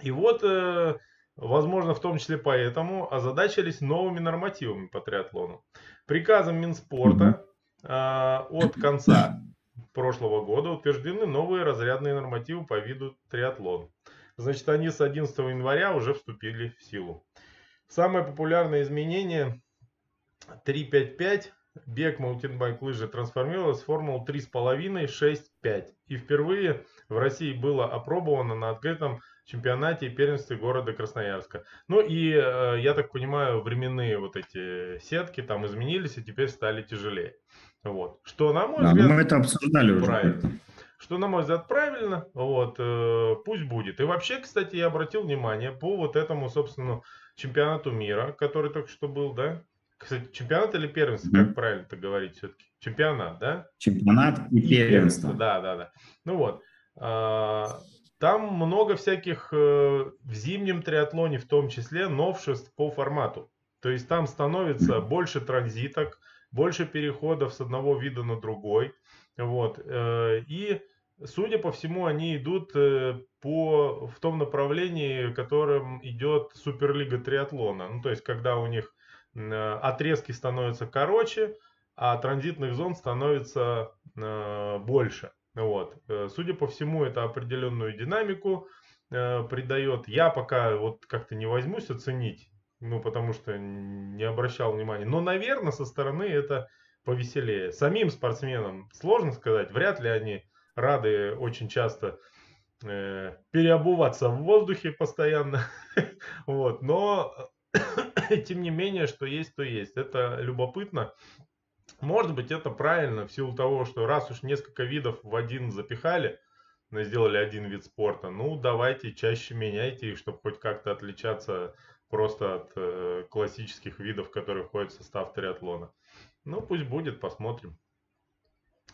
И вот э, Возможно, в том числе поэтому озадачились новыми нормативами по триатлону. Приказом Минспорта э, от конца прошлого года утверждены новые разрядные нормативы по виду триатлон. Значит, они с 11 января уже вступили в силу. Самое популярное изменение 3.5.5 бег маунтинбайк лыжи трансформировалась в формулу 3.5 6.5 и впервые в России было опробовано на открытом чемпионате и первенстве города Красноярска. Ну и, э, я так понимаю, временные вот эти сетки там изменились и теперь стали тяжелее. Вот. Что, на мой да, взгляд, мы это обсуждали правильно. уже. Что, на мой взгляд, правильно. Вот, э, пусть будет. И вообще, кстати, я обратил внимание по вот этому, собственно, чемпионату мира, который только что был, да? Кстати, чемпионат или первенство, mm-hmm. как правильно это говорить все-таки? Чемпионат, да? Чемпионат и, и первенство. Да, да, да. Ну вот. Там много всяких э, в зимнем триатлоне, в том числе, новшеств по формату. То есть там становится больше транзиток, больше переходов с одного вида на другой. Вот. Э, и, судя по всему, они идут э, по, в том направлении, которым идет Суперлига триатлона. Ну, то есть, когда у них отрезки становятся короче, а транзитных зон становится больше. Вот. Э, судя по всему, это определенную динамику э, придает. Я пока вот как-то не возьмусь оценить, ну, потому что не обращал внимания. Но, наверное, со стороны это повеселее. Самим спортсменам сложно сказать, вряд ли они рады очень часто э, переобуваться в воздухе постоянно. вот. Но, тем не менее, что есть, то есть. Это любопытно. Может быть, это правильно в силу того, что раз уж несколько видов в один запихали, сделали один вид спорта, ну давайте чаще меняйте их, чтобы хоть как-то отличаться просто от э, классических видов, которые входят в состав триатлона. Ну пусть будет, посмотрим.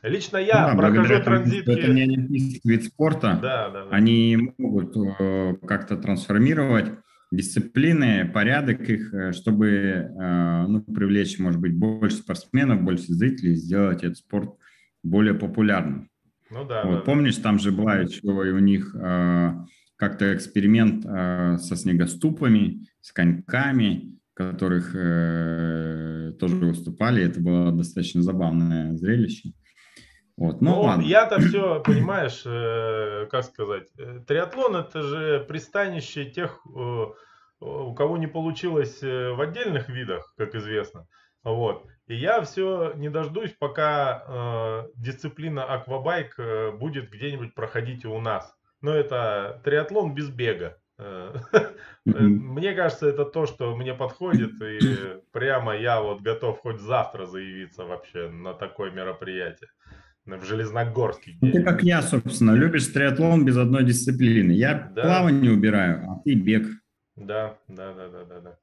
Лично я да, прохожу транзитки. Это не олимпийский вид спорта. Да, да, да. Они могут э, как-то трансформировать дисциплины, порядок их, э, чтобы э, ну, привлечь, может быть, больше спортсменов, больше зрителей, сделать этот спорт более популярным. Ну да. Вот, да помнишь, там же была еще и у них э, как-то эксперимент со снегоступами, с коньками, которых тоже выступали. Это было достаточно забавное зрелище. Вот, ну, ну я-то все, понимаешь, э, как сказать, э, триатлон это же пристанище тех, э, у кого не получилось э, в отдельных видах, как известно. Вот. И я все не дождусь, пока э, дисциплина аквабайк э, будет где-нибудь проходить у нас. Но это триатлон без бега. Мне кажется, это то, что мне подходит, и прямо я вот готов хоть завтра заявиться вообще на такое мероприятие. В Железногорске. Ну, ты как я, собственно, любишь триатлон без одной дисциплины. Я да. плавание убираю, а ты бег. Да, да, да, да, да. да.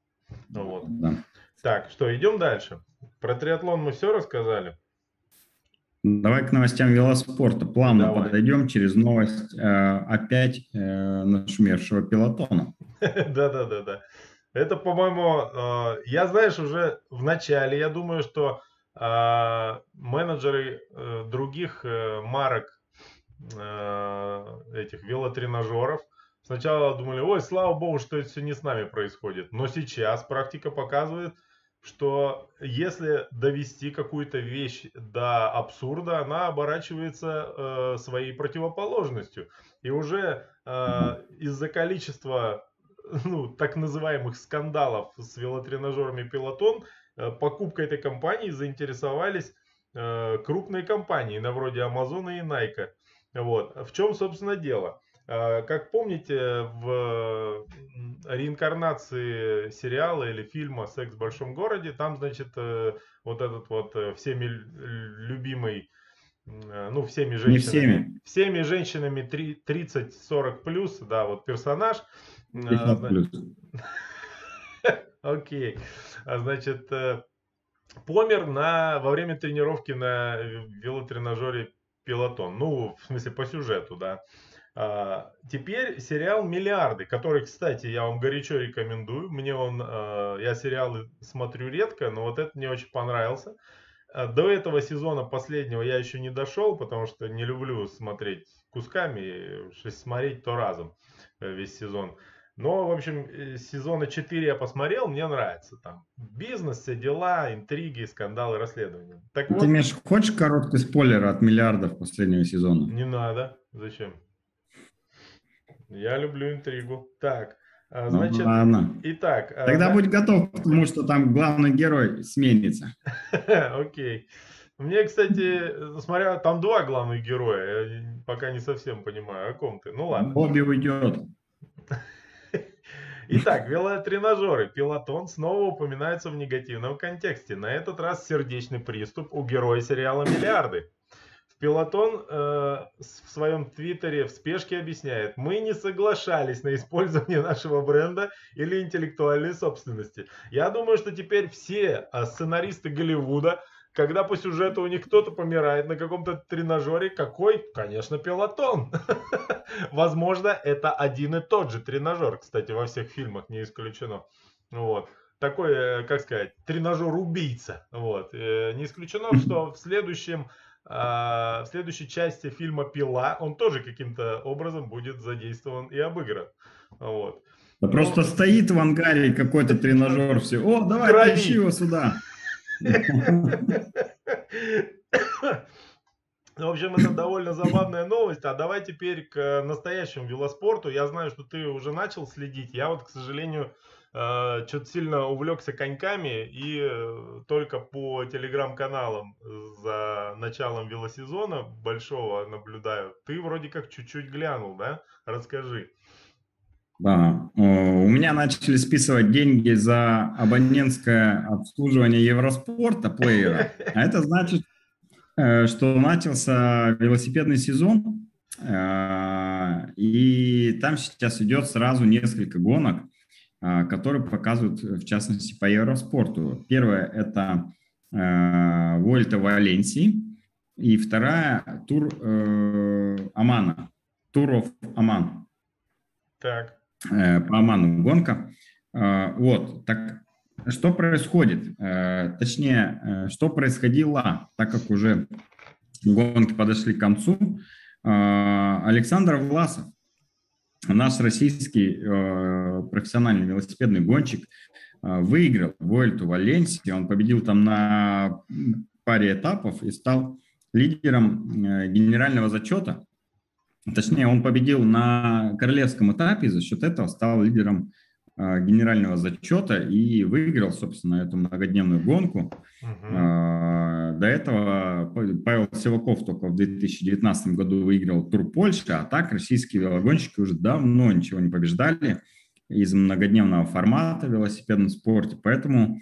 Ну вот. Да. Так, что, идем дальше. Про триатлон мы все рассказали. Давай к новостям велоспорта. Плавно Давай. подойдем через новость э, опять э, нашумевшего пилотона. Да-да-да. да. Это, по-моему, э, я, знаешь, уже в начале, я думаю, что менеджеры э, других э, марок э, этих велотренажеров сначала думали, ой, слава богу, что это все не с нами происходит. Но сейчас практика показывает, что если довести какую-то вещь до абсурда, она оборачивается э, своей противоположностью. И уже э, из-за количества ну, так называемых скандалов с велотренажерами Пилотон, покупкой этой компании заинтересовались э, крупные компании, на вроде Амазона и Nike. Вот. В чем, собственно, дело? А, как помните, в реинкарнации сериала или фильма «Секс в большом городе», там, значит, э, вот этот вот э, всеми любимый, э, ну, всеми женщинами, всеми. всеми женщинами 30-40 плюс, да, вот персонаж. плюс. Окей. А, значит, помер на, во время тренировки на велотренажере пилотон. Ну, в смысле, по сюжету, да. А, теперь сериал «Миллиарды», который, кстати, я вам горячо рекомендую. Мне он, а, я сериалы смотрю редко, но вот этот мне очень понравился. А, до этого сезона последнего я еще не дошел, потому что не люблю смотреть кусками, смотреть то разом э, весь сезон. Но, в общем, э, сезона 4 я посмотрел, мне нравится. Там бизнес, все дела, интриги, скандалы, расследования. Так Ты, вот... Миш, хочешь короткий спойлер от миллиардов последнего сезона? Не надо. Зачем? Я люблю интригу. Так, а, ну, значит, ну, ладно. итак. А, Тогда да... будь готов, потому что там главный герой сменится. Окей. Мне, кстати, смотря, там два главных героя, я пока не совсем понимаю, о ком ты. Ну ладно. Бобби уйдет. Итак, велотренажеры. Пилотон снова упоминается в негативном контексте. На этот раз сердечный приступ у героя сериала «Миллиарды». Пилотон э, в своем твиттере в спешке объясняет, мы не соглашались на использование нашего бренда или интеллектуальной собственности. Я думаю, что теперь все а, сценаристы Голливуда, когда по сюжету у них кто-то помирает на каком-то тренажере, какой? Конечно, пилотон. Возможно, это один и тот же тренажер, кстати, во всех фильмах не исключено. Вот такой, э, как сказать, тренажер-убийца. Вот. Э, не исключено, что в следующем а, в следующей части фильма «Пила» он тоже каким-то образом будет задействован и обыгран. Вот. Да просто стоит в ангаре какой-то тренажер все. О, давай, тащи его сюда. В общем, это довольно забавная новость. А давай теперь к настоящему велоспорту. Я знаю, что ты уже начал следить. Я вот, к сожалению, э, что-то сильно увлекся коньками и э, только по телеграм-каналам за началом велосезона большого наблюдаю. Ты вроде как чуть-чуть глянул, да? Расскажи. Да, у меня начали списывать деньги за абонентское обслуживание Евроспорта плеера. А это значит, Э, что начался велосипедный сезон, э, и там сейчас идет сразу несколько гонок, э, которые показывают, в частности, по Евроспорту. Первое – это Вольта Валенсии, и вторая – тур Амана, Туров Аман. Так. По Аману гонка. Вот, так что происходит? Э, точнее, э, что происходило, так как уже гонки подошли к концу. Э, Александр Власов, наш российский профессиональный велосипедный гонщик, выиграл Вуэльту Валенсии. Он победил там на паре этапов и стал лидером генерального зачета. Точнее, он победил на королевском этапе и за счет этого стал лидером генерального зачета и выиграл, собственно, эту многодневную гонку. Угу. До этого Павел Сиваков только в 2019 году выиграл Тур Польши, а так российские велогонщики уже давно ничего не побеждали из многодневного формата в велосипедном спорте. Поэтому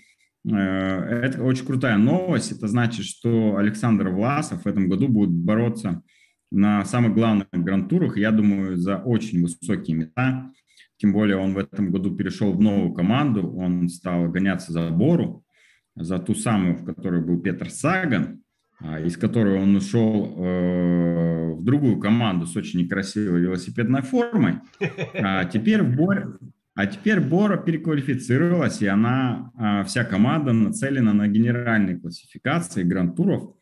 э, это очень крутая новость. Это значит, что Александр Власов в этом году будет бороться на самых главных гран-турах, я думаю, за очень высокие места. Тем более он в этом году перешел в новую команду, он стал гоняться за Бору, за ту самую, в которой был Петр Саган, а, из которой он ушел э, в другую команду с очень некрасивой велосипедной формой. А теперь в Боре, а теперь Бора переквалифицировалась, и она, а, вся команда нацелена на генеральные классификации гран-туров,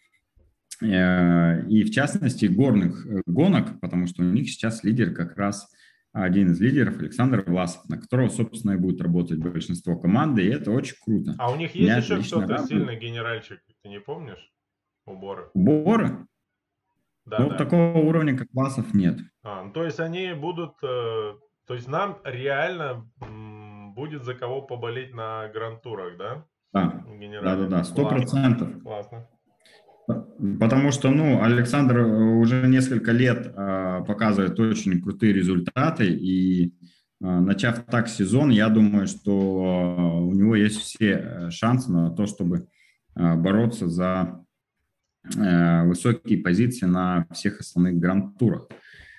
и в частности горных э, гонок, потому что у них сейчас лидер как раз один из лидеров, Александр Власов, на которого, собственно, и будет работать большинство команды, и это очень круто. А у них есть Меня еще кто-то радует. сильный генеральчик, ты не помнишь? У Бора? У Бора? Да, ну, да. такого уровня, как Власов, нет. А, ну, то есть они будут э, то есть нам реально будет за кого поболеть на грантурах, да? Да, да, да, да, сто процентов. Классно. Потому что, ну, Александр уже несколько лет э, показывает очень крутые результаты, и э, начав так сезон, я думаю, что э, у него есть все э, шансы на то, чтобы э, бороться за э, высокие позиции на всех основных гранд-турах.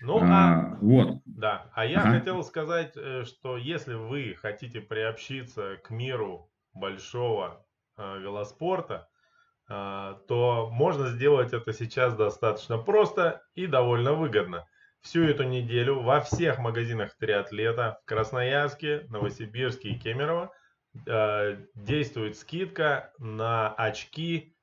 Ну, а, а вот. Да, а я ага. хотел сказать, э, что если вы хотите приобщиться к миру большого э, велоспорта, то можно сделать это сейчас достаточно просто и довольно выгодно. Всю эту неделю во всех магазинах триатлета в Красноярске, Новосибирске и Кемерово э, действует скидка на очки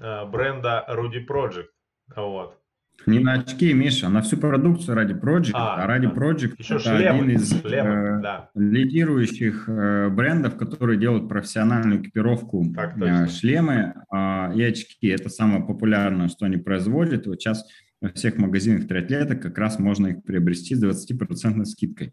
э, бренда Rudy Project. Вот. Не на очки, Миша, на всю продукцию ради Project. А, а ради. Project Еще это шлемы, один из шлемы, э, да. лидирующих э, брендов, которые делают профессиональную экипировку. Так, э, шлемы э, и очки. Это самое популярное, что они производят. Вот сейчас во всех магазинах триатлета как раз можно их приобрести с 20% скидкой.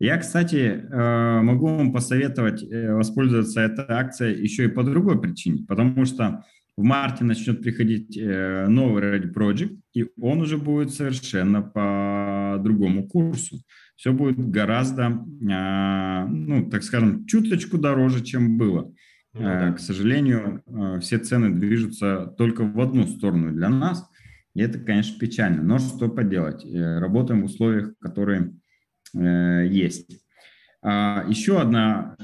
Я, кстати, э, могу вам посоветовать э, воспользоваться этой акцией еще и по другой причине, потому что в марте начнет приходить э, новый Ready Project, и он уже будет совершенно по другому курсу. Все будет гораздо, а, ну, так скажем, чуточку дороже, чем было. Ну, да. К сожалению, э, все цены движутся только в одну сторону для нас, и это, конечно, печально. Но что поделать? Э, работаем в условиях, которые есть. А, еще одна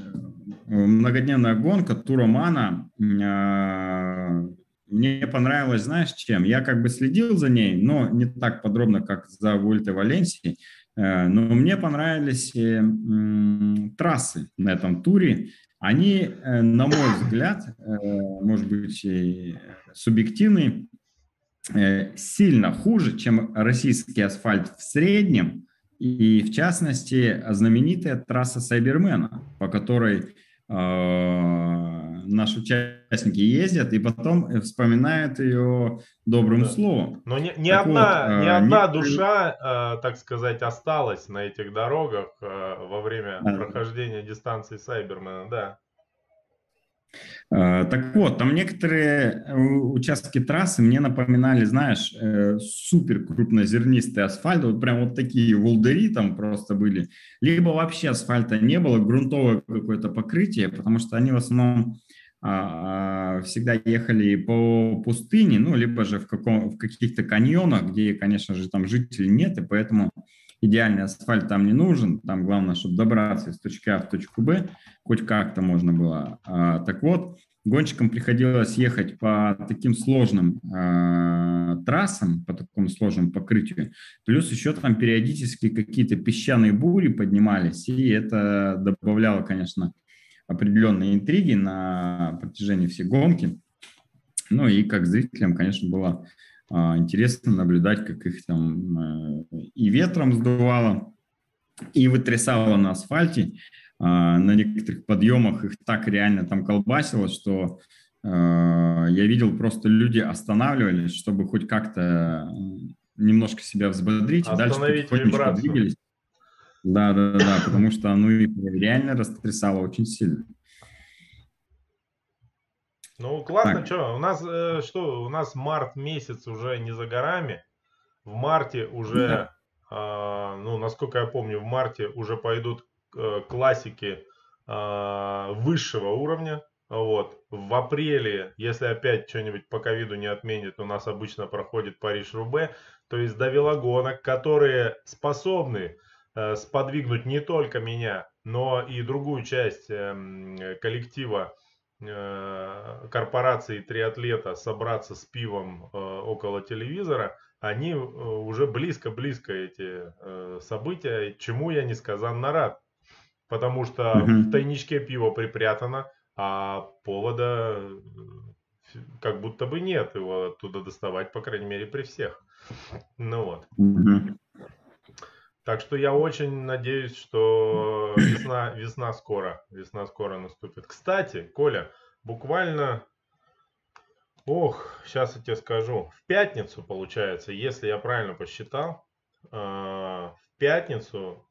многодневная гонка Туромана а, мне понравилось, знаешь, чем? Я как бы следил за ней, но не так подробно, как за Вольте Валенсией, э, но мне понравились э, трассы на этом туре. Они, э, на мой взгляд, может быть, субъективные, сильно хуже, чем российский асфальт в среднем, и в частности знаменитая трасса Сайбермена, по которой наши участники ездят и потом вспоминают ее добрым да. словом. Но не, не одна, вот, не а, одна не... душа, а, так сказать, осталась на этих дорогах во время а, прохождения дистанции Сайбермена, да. Э, так вот, там некоторые э, участки трассы мне напоминали, знаешь, э, супер крупнозернистый асфальт, вот прям вот такие волдыри там просто были, либо вообще асфальта не было, грунтовое какое-то покрытие, потому что они в основном а, а, всегда ехали по пустыне, ну, либо же в, каком, в каких-то каньонах, где, конечно же, там жителей нет, и поэтому идеальный асфальт там не нужен, там главное, чтобы добраться из точки А в точку Б, хоть как-то можно было. А, так вот, гонщикам приходилось ехать по таким сложным э, трассам, по такому сложному покрытию, плюс еще там периодически какие-то песчаные бури поднимались, и это добавляло, конечно, определенные интриги на протяжении всей гонки. Ну и как зрителям, конечно, было а, интересно наблюдать, как их там э, и ветром сдувало, и вытрясало на асфальте. А, на некоторых подъемах их так реально там колбасило, что а, я видел, просто люди останавливались, чтобы хоть как-то немножко себя взбодрить, и дальше потихонечку двигались. Да, да, да, потому что оно их реально растрясало очень сильно. Ну, классно, так. что, у нас, э, что, у нас март месяц уже не за горами, в марте уже, да. э, ну, насколько я помню, в марте уже пойдут э, классики э, высшего уровня, вот. В апреле, если опять что-нибудь по ковиду не отменит, у нас обычно проходит Париж-Рубе, то есть до велогонок, которые способны э, сподвигнуть не только меня, но и другую часть э, коллектива корпорации триатлета собраться с пивом э, около телевизора, они э, уже близко-близко эти э, события, чему я несказанно рад. Потому что в тайничке пиво припрятано, а повода э, как будто бы нет его оттуда доставать, по крайней мере, при всех. Ну вот. Так что я очень надеюсь, что весна, весна скоро, весна скоро наступит. Кстати, Коля, буквально, ох, сейчас я тебе скажу, в пятницу получается, если я правильно посчитал, э, в пятницу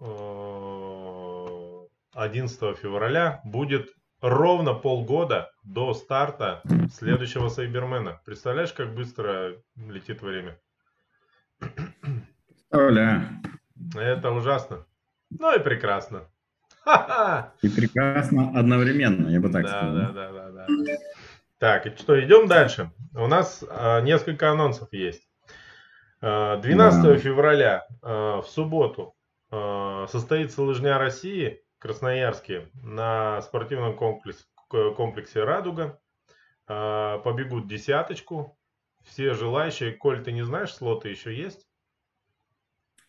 э, 11 февраля будет ровно полгода до старта следующего Сайбермена. Представляешь, как быстро летит время? Представляю. Это ужасно. Ну и прекрасно. И прекрасно одновременно, я бы так да, сказал. Да, да, да, да. Так, и что, идем дальше. У нас а, несколько анонсов есть. 12 а, да. февраля а, в субботу а, состоится лыжня России Красноярске на спортивном комплексе, комплексе «Радуга». А, побегут десяточку. Все желающие. Коль, ты не знаешь, слоты еще есть?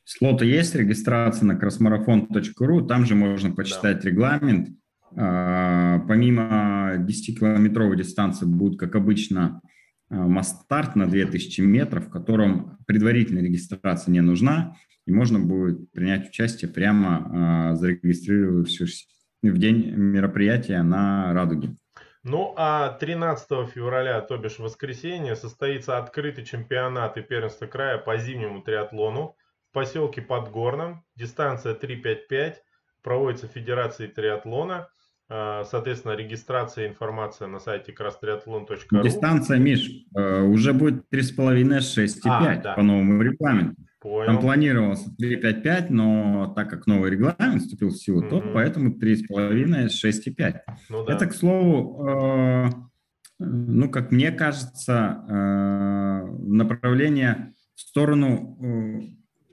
Слоты есть, регистрация на кросмарафон.ру, там же можно почитать да. регламент. А, помимо 10-километровой дистанции будет, как обычно, а, масс-старт на 2000 метров, в котором предварительная регистрация не нужна и можно будет принять участие прямо э, зарегистрировавшись в день мероприятия на «Радуге». Ну а 13 февраля, то бишь воскресенье, состоится открытый чемпионат и первенство края по зимнему триатлону поселке Подгорном. Дистанция 355, проводится Федерацией триатлона. А, соответственно, регистрация, информация на сайте крастриатлон.ру. Дистанция, Миш, э, уже будет 3,5, 6,5 а, да. по новому регламенту. Понял. Там планировалось 3,5,5, но так как новый регламент вступил в силу, mm-hmm. то поэтому 3,5, 6,5. Ну, да. Это, к слову, э, ну, как мне кажется, э, направление в сторону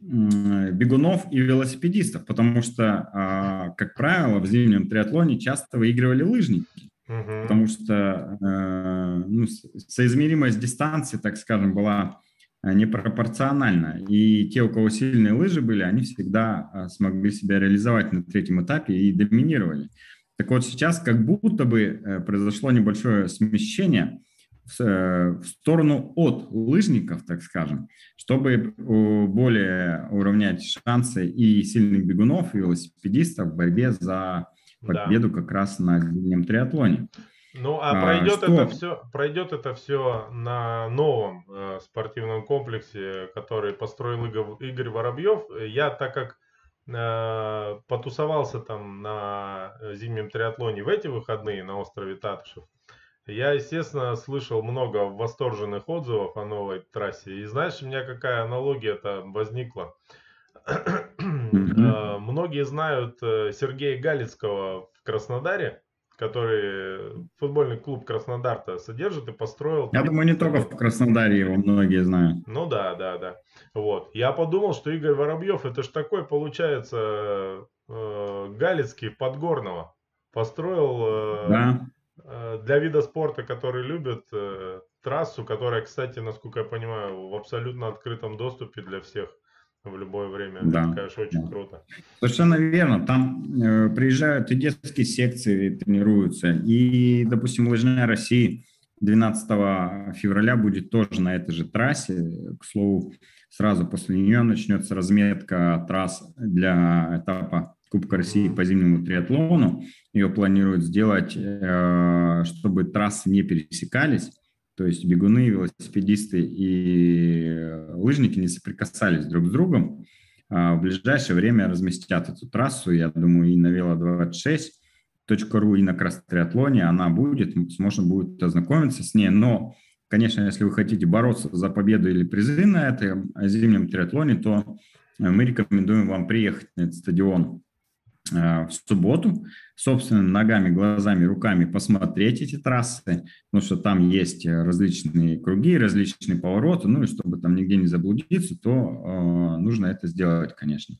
бегунов и велосипедистов, потому что, э, как правило, в зимнем триатлоне часто выигрывали лыжники. Угу. Потому что э, ну, соизмеримость дистанции, так скажем, была Э, непропорционально. И те, у кого сильные лыжи были, они всегда э, смогли себя реализовать на третьем этапе и доминировали. Так вот сейчас как будто бы э, произошло небольшое смещение в сторону от лыжников, так скажем, чтобы более уравнять шансы и сильных бегунов, и велосипедистов в борьбе за победу да. как раз на зимнем триатлоне. Ну, а, а пройдет что? это все, пройдет это все на новом э, спортивном комплексе, который построил Игорь, Игорь Воробьев. Я так как э, потусовался там на зимнем триатлоне в эти выходные на острове Татышев, я, естественно, слышал много восторженных отзывов о новой трассе. И знаешь, у меня какая аналогия то возникла? Mm-hmm. Многие знают э, Сергея Галицкого в Краснодаре который футбольный клуб Краснодар-то содержит и построил. Я думаю, не только в Краснодаре его многие знают. Ну да, да, да. Вот. Я подумал, что Игорь Воробьев, это ж такой, получается, э, Галицкий Подгорного. Построил э, да. Э, для вида спорта, который любит, э, трассу, которая, кстати, насколько я понимаю, в абсолютно открытом доступе для всех в любое время. Да. Это, конечно, очень да. круто. Совершенно верно. Там э, приезжают и детские секции тренируются. И, допустим, лыжная России 12 февраля будет тоже на этой же трассе. К слову, сразу после нее начнется разметка трасс для этапа Кубка России по зимнему триатлону. Ее планируют сделать, э, чтобы трассы не пересекались. То есть бегуны, велосипедисты и лыжники не соприкасались друг с другом. в ближайшее время разместят эту трассу, я думаю, и на Вело26.ру, и на Кросс-триатлоне она будет, можно будет ознакомиться с ней, но, конечно, если вы хотите бороться за победу или призы на этом зимнем триатлоне, то мы рекомендуем вам приехать на этот стадион. Э, в субботу, собственно, ногами, глазами, руками посмотреть эти трассы, потому что там есть различные круги, различные повороты, ну и чтобы там нигде не заблудиться, то э, нужно это сделать, конечно.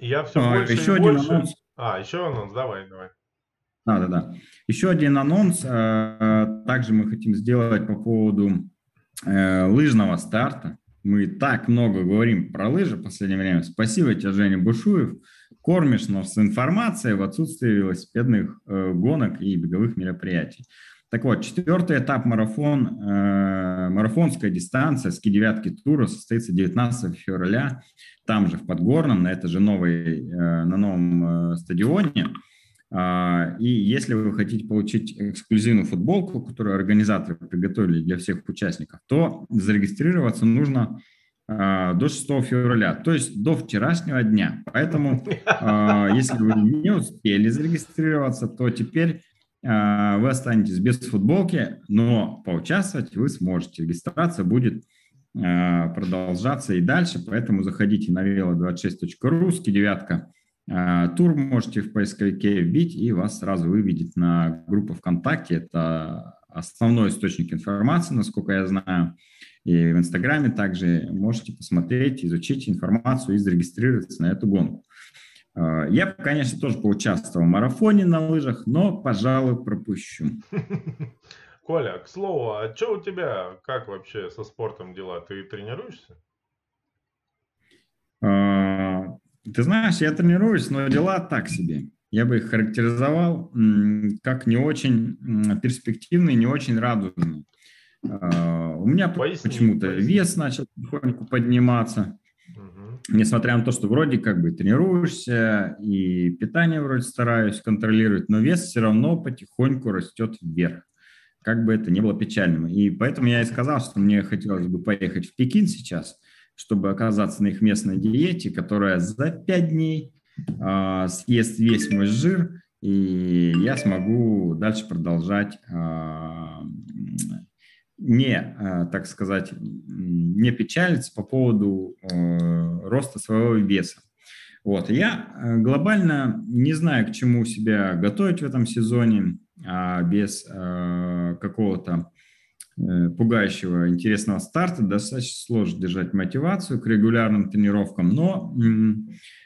Я все а, больше еще и один больше... анонс. А, еще анонс, давай, давай. Да, да, да. Еще один анонс. Э, также мы хотим сделать по поводу э, лыжного старта. Мы так много говорим про лыжи в последнее время. Спасибо тебе, Женя Бушуев кормишь нас информацией в отсутствии велосипедных э, гонок и беговых мероприятий. Так вот, четвертый этап марафон, э, марафонская дистанция ски девятки тура состоится 19 февраля, там же в Подгорном, на это же новый, э, на новом э, стадионе. Э, и если вы хотите получить эксклюзивную футболку, которую организаторы приготовили для всех участников, то зарегистрироваться нужно до 6 февраля, то есть до вчерашнего дня. Поэтому, а, если вы не успели зарегистрироваться, то теперь а, вы останетесь без футболки, но поучаствовать вы сможете. Регистрация будет продолжаться и дальше, поэтому заходите на velo26.ru, девятка тур можете в поисковике вбить, и вас сразу выведет на группу ВКонтакте. Это основной источник информации, насколько я знаю. И в Инстаграме также можете посмотреть, изучить информацию и зарегистрироваться на эту гонку. А, я, конечно, тоже поучаствовал в марафоне на лыжах, но, пожалуй, пропущу. Коля, к слову, а что у тебя, как вообще со спортом дела? Ты тренируешься? А, ты знаешь, я тренируюсь, но дела так себе. Я бы их характеризовал как не очень перспективные, не очень радужные. А, у меня почему-то вес начал потихоньку подниматься. Угу. Несмотря на то, что вроде как бы тренируешься и питание вроде стараюсь контролировать, но вес все равно потихоньку растет вверх. Как бы это ни было печальным. И поэтому я и сказал, что мне хотелось бы поехать в Пекин сейчас, чтобы оказаться на их местной диете, которая за 5 дней э, съест весь мой жир, и я смогу дальше продолжать э, не, э, так сказать, не печалиться по поводу э, роста своего веса. Вот. Я э, глобально не знаю, к чему себя готовить в этом сезоне, а без какого-то пугающего интересного старта достаточно сложно держать мотивацию к регулярным тренировкам, но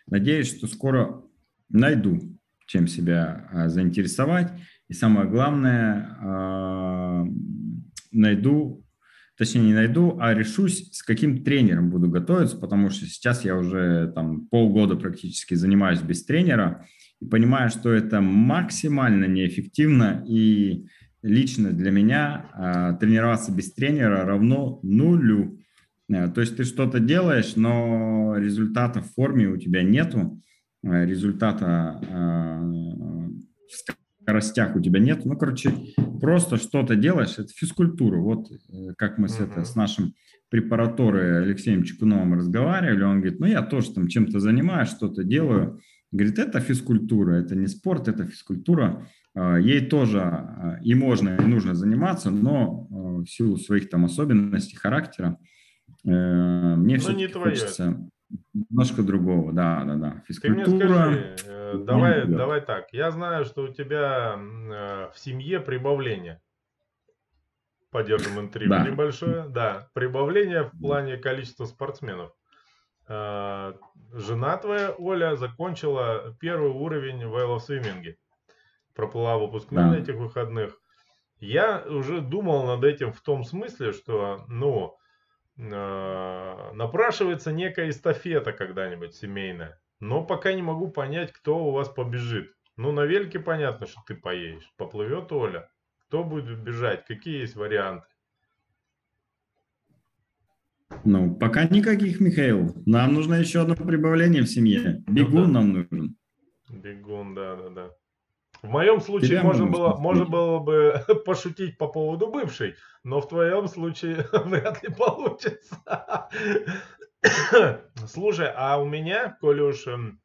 надеюсь, что скоро найду, чем себя заинтересовать. И самое главное, найду, точнее не найду, а решусь, с каким тренером буду готовиться, потому что сейчас я уже там полгода практически занимаюсь без тренера и понимаю, что это максимально неэффективно и лично для меня э, тренироваться без тренера равно нулю. Э, то есть ты что-то делаешь, но результата в форме у тебя нету, э, результата скоростях у тебя нет. Ну, короче, просто что-то делаешь, это физкультура. Вот э, как мы с, это, с нашим препараторой Алексеем Чекуновым разговаривали, он говорит, ну, я тоже там чем-то занимаюсь, что-то делаю. Говорит, это физкультура, это не спорт, это физкультура. А, ей тоже а, и можно, и нужно заниматься, но а, в силу своих там особенностей характера э, мне все-таки хочется немножко другого, да, да, да. Физкультура. Ты мне скажи, э, давай, ну, давай так. Я знаю, что у тебя э, в семье прибавление. Поддержим интригу да. небольшое. Да, прибавление в плане количества спортсменов. Э, жена твоя, Оля, закончила первый уровень в велосвиминге. Проплыла выпускной да. на этих выходных. Я уже думал над этим в том смысле, что, ну, напрашивается некая эстафета когда-нибудь семейная. Но пока не могу понять, кто у вас побежит. Ну, на велике понятно, что ты поедешь. Поплывет Оля. Кто будет бежать? Какие есть варианты? Ну, пока никаких, Михаил. Нам нужно еще одно прибавление в семье. Бегун ну, да. нам нужен. Бегун, да, да, да. В моем случае Тебя можно было, можно было бы пошутить по поводу бывшей, но в твоем случае вряд ли получится. Слушай, а у меня, коли уж эм,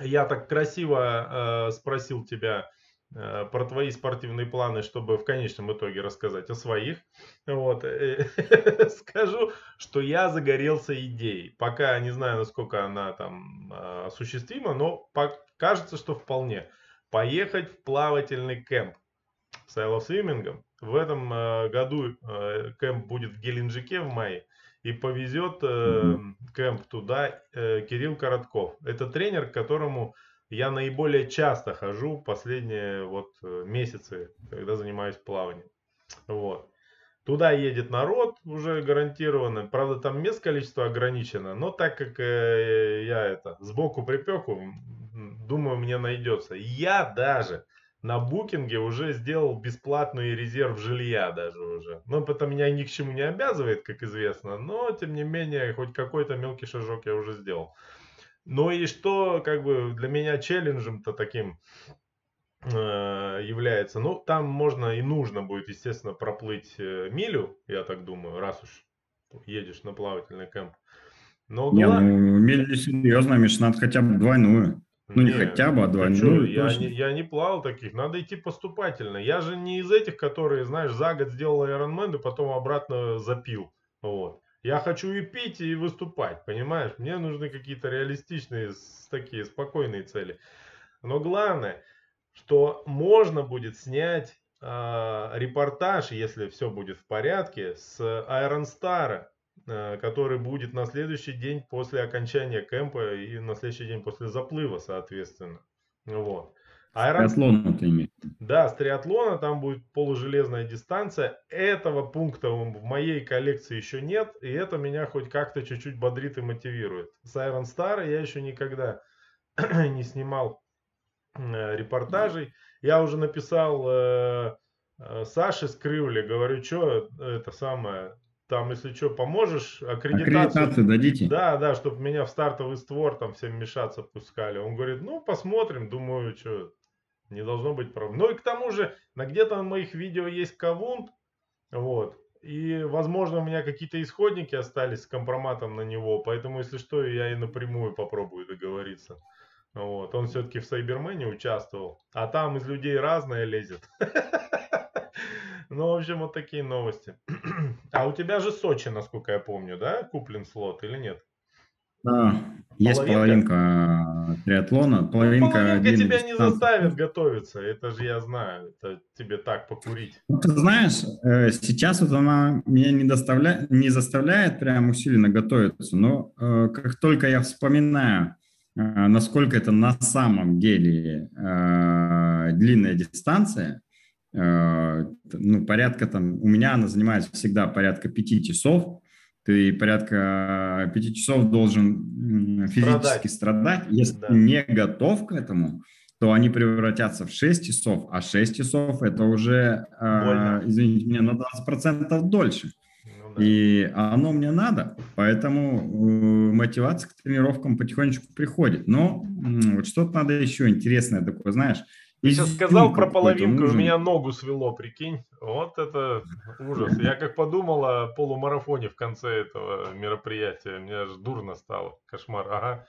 я так красиво э, спросил тебя э, про твои спортивные планы, чтобы в конечном итоге рассказать о своих. Вот. Э, скажу, что я загорелся идеей. Пока не знаю, насколько она там э, осуществима, но кажется, что вполне. Поехать в плавательный кемп с айлосвимингом. В этом э, году э, кемп будет в Геленджике в мае. И повезет э, кемп туда э, Кирилл Коротков. Это тренер, к которому я наиболее часто хожу последние вот э, месяцы, когда занимаюсь плаванием. Вот. Туда едет народ уже гарантированно. Правда, там мест количество ограничено. Но так как э, я это сбоку припеку, думаю, мне найдется. Я даже на букинге уже сделал бесплатный резерв жилья даже уже. Ну, это меня ни к чему не обязывает, как известно, но, тем не менее, хоть какой-то мелкий шажок я уже сделал. Ну и что, как бы, для меня челленджем-то таким является, ну, там можно и нужно будет, естественно, проплыть э, милю, я так думаю, раз уж едешь на плавательный кемп. Но Не, ну, милю серьезно, Миш, надо хотя бы двойную. Ну, не, не хотя бы, а два. Ну, я, не, я не плавал таких, надо идти поступательно. Я же не из этих, которые, знаешь, за год сделал Ironman и потом обратно запил. Вот. Я хочу и пить, и выступать, понимаешь? Мне нужны какие-то реалистичные, такие спокойные цели. Но главное, что можно будет снять э, репортаж, если все будет в порядке, с Iron Star Э, который будет на следующий день после окончания кемпа и на следующий день после заплыва, соответственно. Вот. Айрон... С триатлона ты имеешь? Да, с триатлона там будет полужелезная дистанция. Этого пункта в моей коллекции еще нет, и это меня хоть как-то чуть-чуть бодрит и мотивирует. С Iron Star я еще никогда не снимал репортажей. Я уже написал э, э, Саше Скрывле, говорю, что это самое, там, если что, поможешь, аккредитацию. Аккредитацию дадите? Да, да, чтобы меня в стартовый створ там всем мешаться пускали. Он говорит, ну, посмотрим, думаю, что, не должно быть проблем. Ну и к тому же, на где-то на моих видео есть кавунт, вот, и, возможно, у меня какие-то исходники остались с компроматом на него, поэтому, если что, я и напрямую попробую договориться. Вот, он все-таки в Сайбермене участвовал, а там из людей разное лезет. Ну, в общем, вот такие новости. А у тебя же Сочи, насколько я помню, да, куплен слот или нет? Да, есть половинка триатлона, половинка... Ну, половинка тебя не заставит готовиться, это же я знаю, это тебе так покурить. Ну, ты знаешь, э, сейчас вот она меня не, доставляет, не заставляет прям усиленно готовиться, но э, как только я вспоминаю, э, насколько это на самом деле длинная дистанция, Э, ну, порядка там, у меня она занимает всегда порядка пяти часов, ты порядка пяти часов должен физически страдать, страдать. если да. не готов к этому, то они превратятся в 6 часов, а 6 часов это уже, э, извините меня, на 20% дольше. И оно мне надо, поэтому э, мотивация к тренировкам потихонечку приходит. Но вот что-то надо еще интересное такое, знаешь, ты сейчас сказал про половинку, у меня ногу свело, прикинь. Вот это ужас. Я как подумал о полумарафоне в конце этого мероприятия. Мне аж дурно стало. Кошмар. Ага.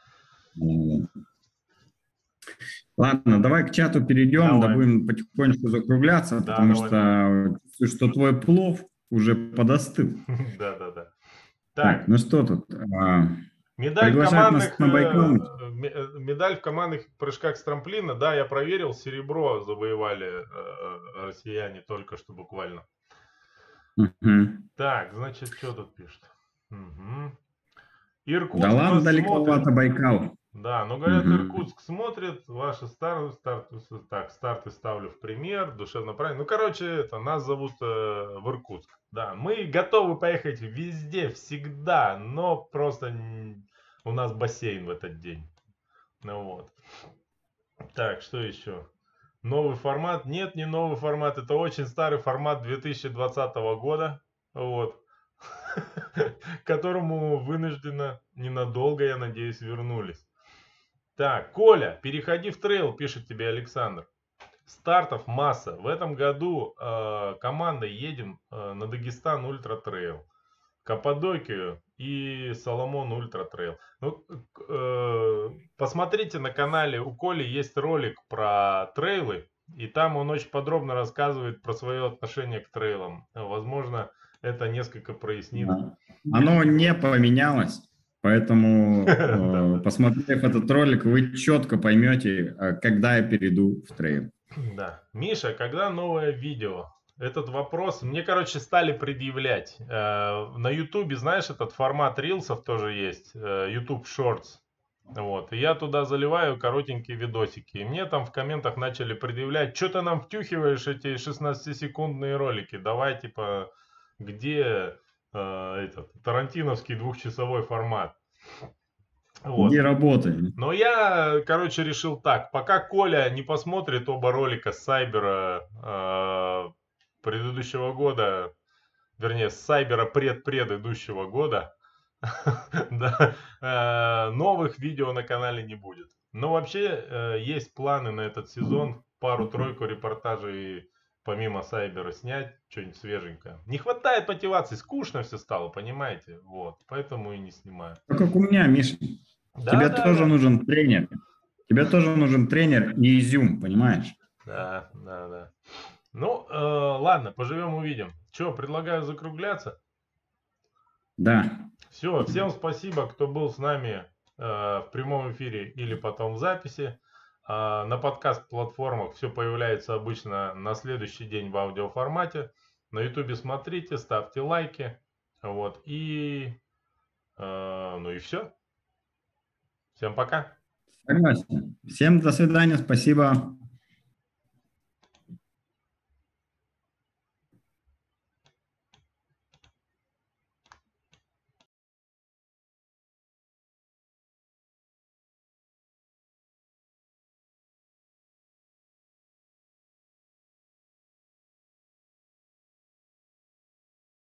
Ладно, давай к чату перейдем, давай. да будем потихонечку закругляться, да, потому давай. что, что твой плов уже подостыл. Да, да, да. Так, ну что тут? А, Медаль командных, на э, э, медаль в командных прыжках с трамплина, да, я проверил, серебро завоевали э, россияне только что буквально. Так, значит, что тут пишет? Угу. Иркутск да ладно, далековато Байкал. Да, но говорят, угу. Иркутск смотрит, ваши старты, старты, так, старты ставлю в пример, душевно правильно. Ну, короче, это, нас зовут э, в Иркутск. Да, мы готовы поехать везде, всегда, но просто у нас бассейн в этот день. Ну вот. Так, что еще? Новый формат? Нет, не новый формат. Это очень старый формат 2020 года. Вот. К которому вынужденно ненадолго, я надеюсь, вернулись. Так, Коля, переходи в трейл, пишет тебе Александр. Стартов масса. В этом году э, командой едем э, на Дагестан Ultra Trail. Каппадокию и Salomon Ultra Trail. Ну, э, посмотрите на канале у Коли есть ролик про трейлы, и там он очень подробно рассказывает про свое отношение к трейлам. Возможно, это несколько прояснит. Оно не поменялось. Поэтому, э, посмотрев этот ролик, вы четко поймете, э, когда я перейду в трейл. Да. Миша, когда новое видео? Этот вопрос мне, короче, стали предъявлять. Э, на Ютубе, знаешь, этот формат рилсов тоже есть, YouTube Shorts. Вот. И я туда заливаю коротенькие видосики. И мне там в комментах начали предъявлять, что ты нам втюхиваешь эти 16-секундные ролики. Давай, типа, где этот тарантиновский двухчасовой формат. Вот. Не работает. Но я, короче, решил так. Пока Коля не посмотрит оба ролика с Сайбера э, предыдущего года, вернее, с Сайбера пред-предыдущего года, да, э, новых видео на канале не будет. Но вообще э, есть планы на этот сезон. Пару-тройку репортажей помимо Сайбера снять что-нибудь свеженькое. Не хватает мотивации, скучно все стало, понимаете? Вот, поэтому и не снимаю. Ну, как у меня, Миша. Да, Тебе да, тоже да. нужен тренер. Тебе тоже нужен тренер и изюм, понимаешь? Да, да, да. Ну, э, ладно, поживем, увидим. Че, предлагаю закругляться? Да. Все, всем спасибо, кто был с нами э, в прямом эфире или потом в записи. А, на подкаст-платформах все появляется обычно на следующий день в аудиоформате. На ютубе смотрите, ставьте лайки. Вот, и... Э, ну и все. Всем пока. Согласен. Всем до свидания, спасибо.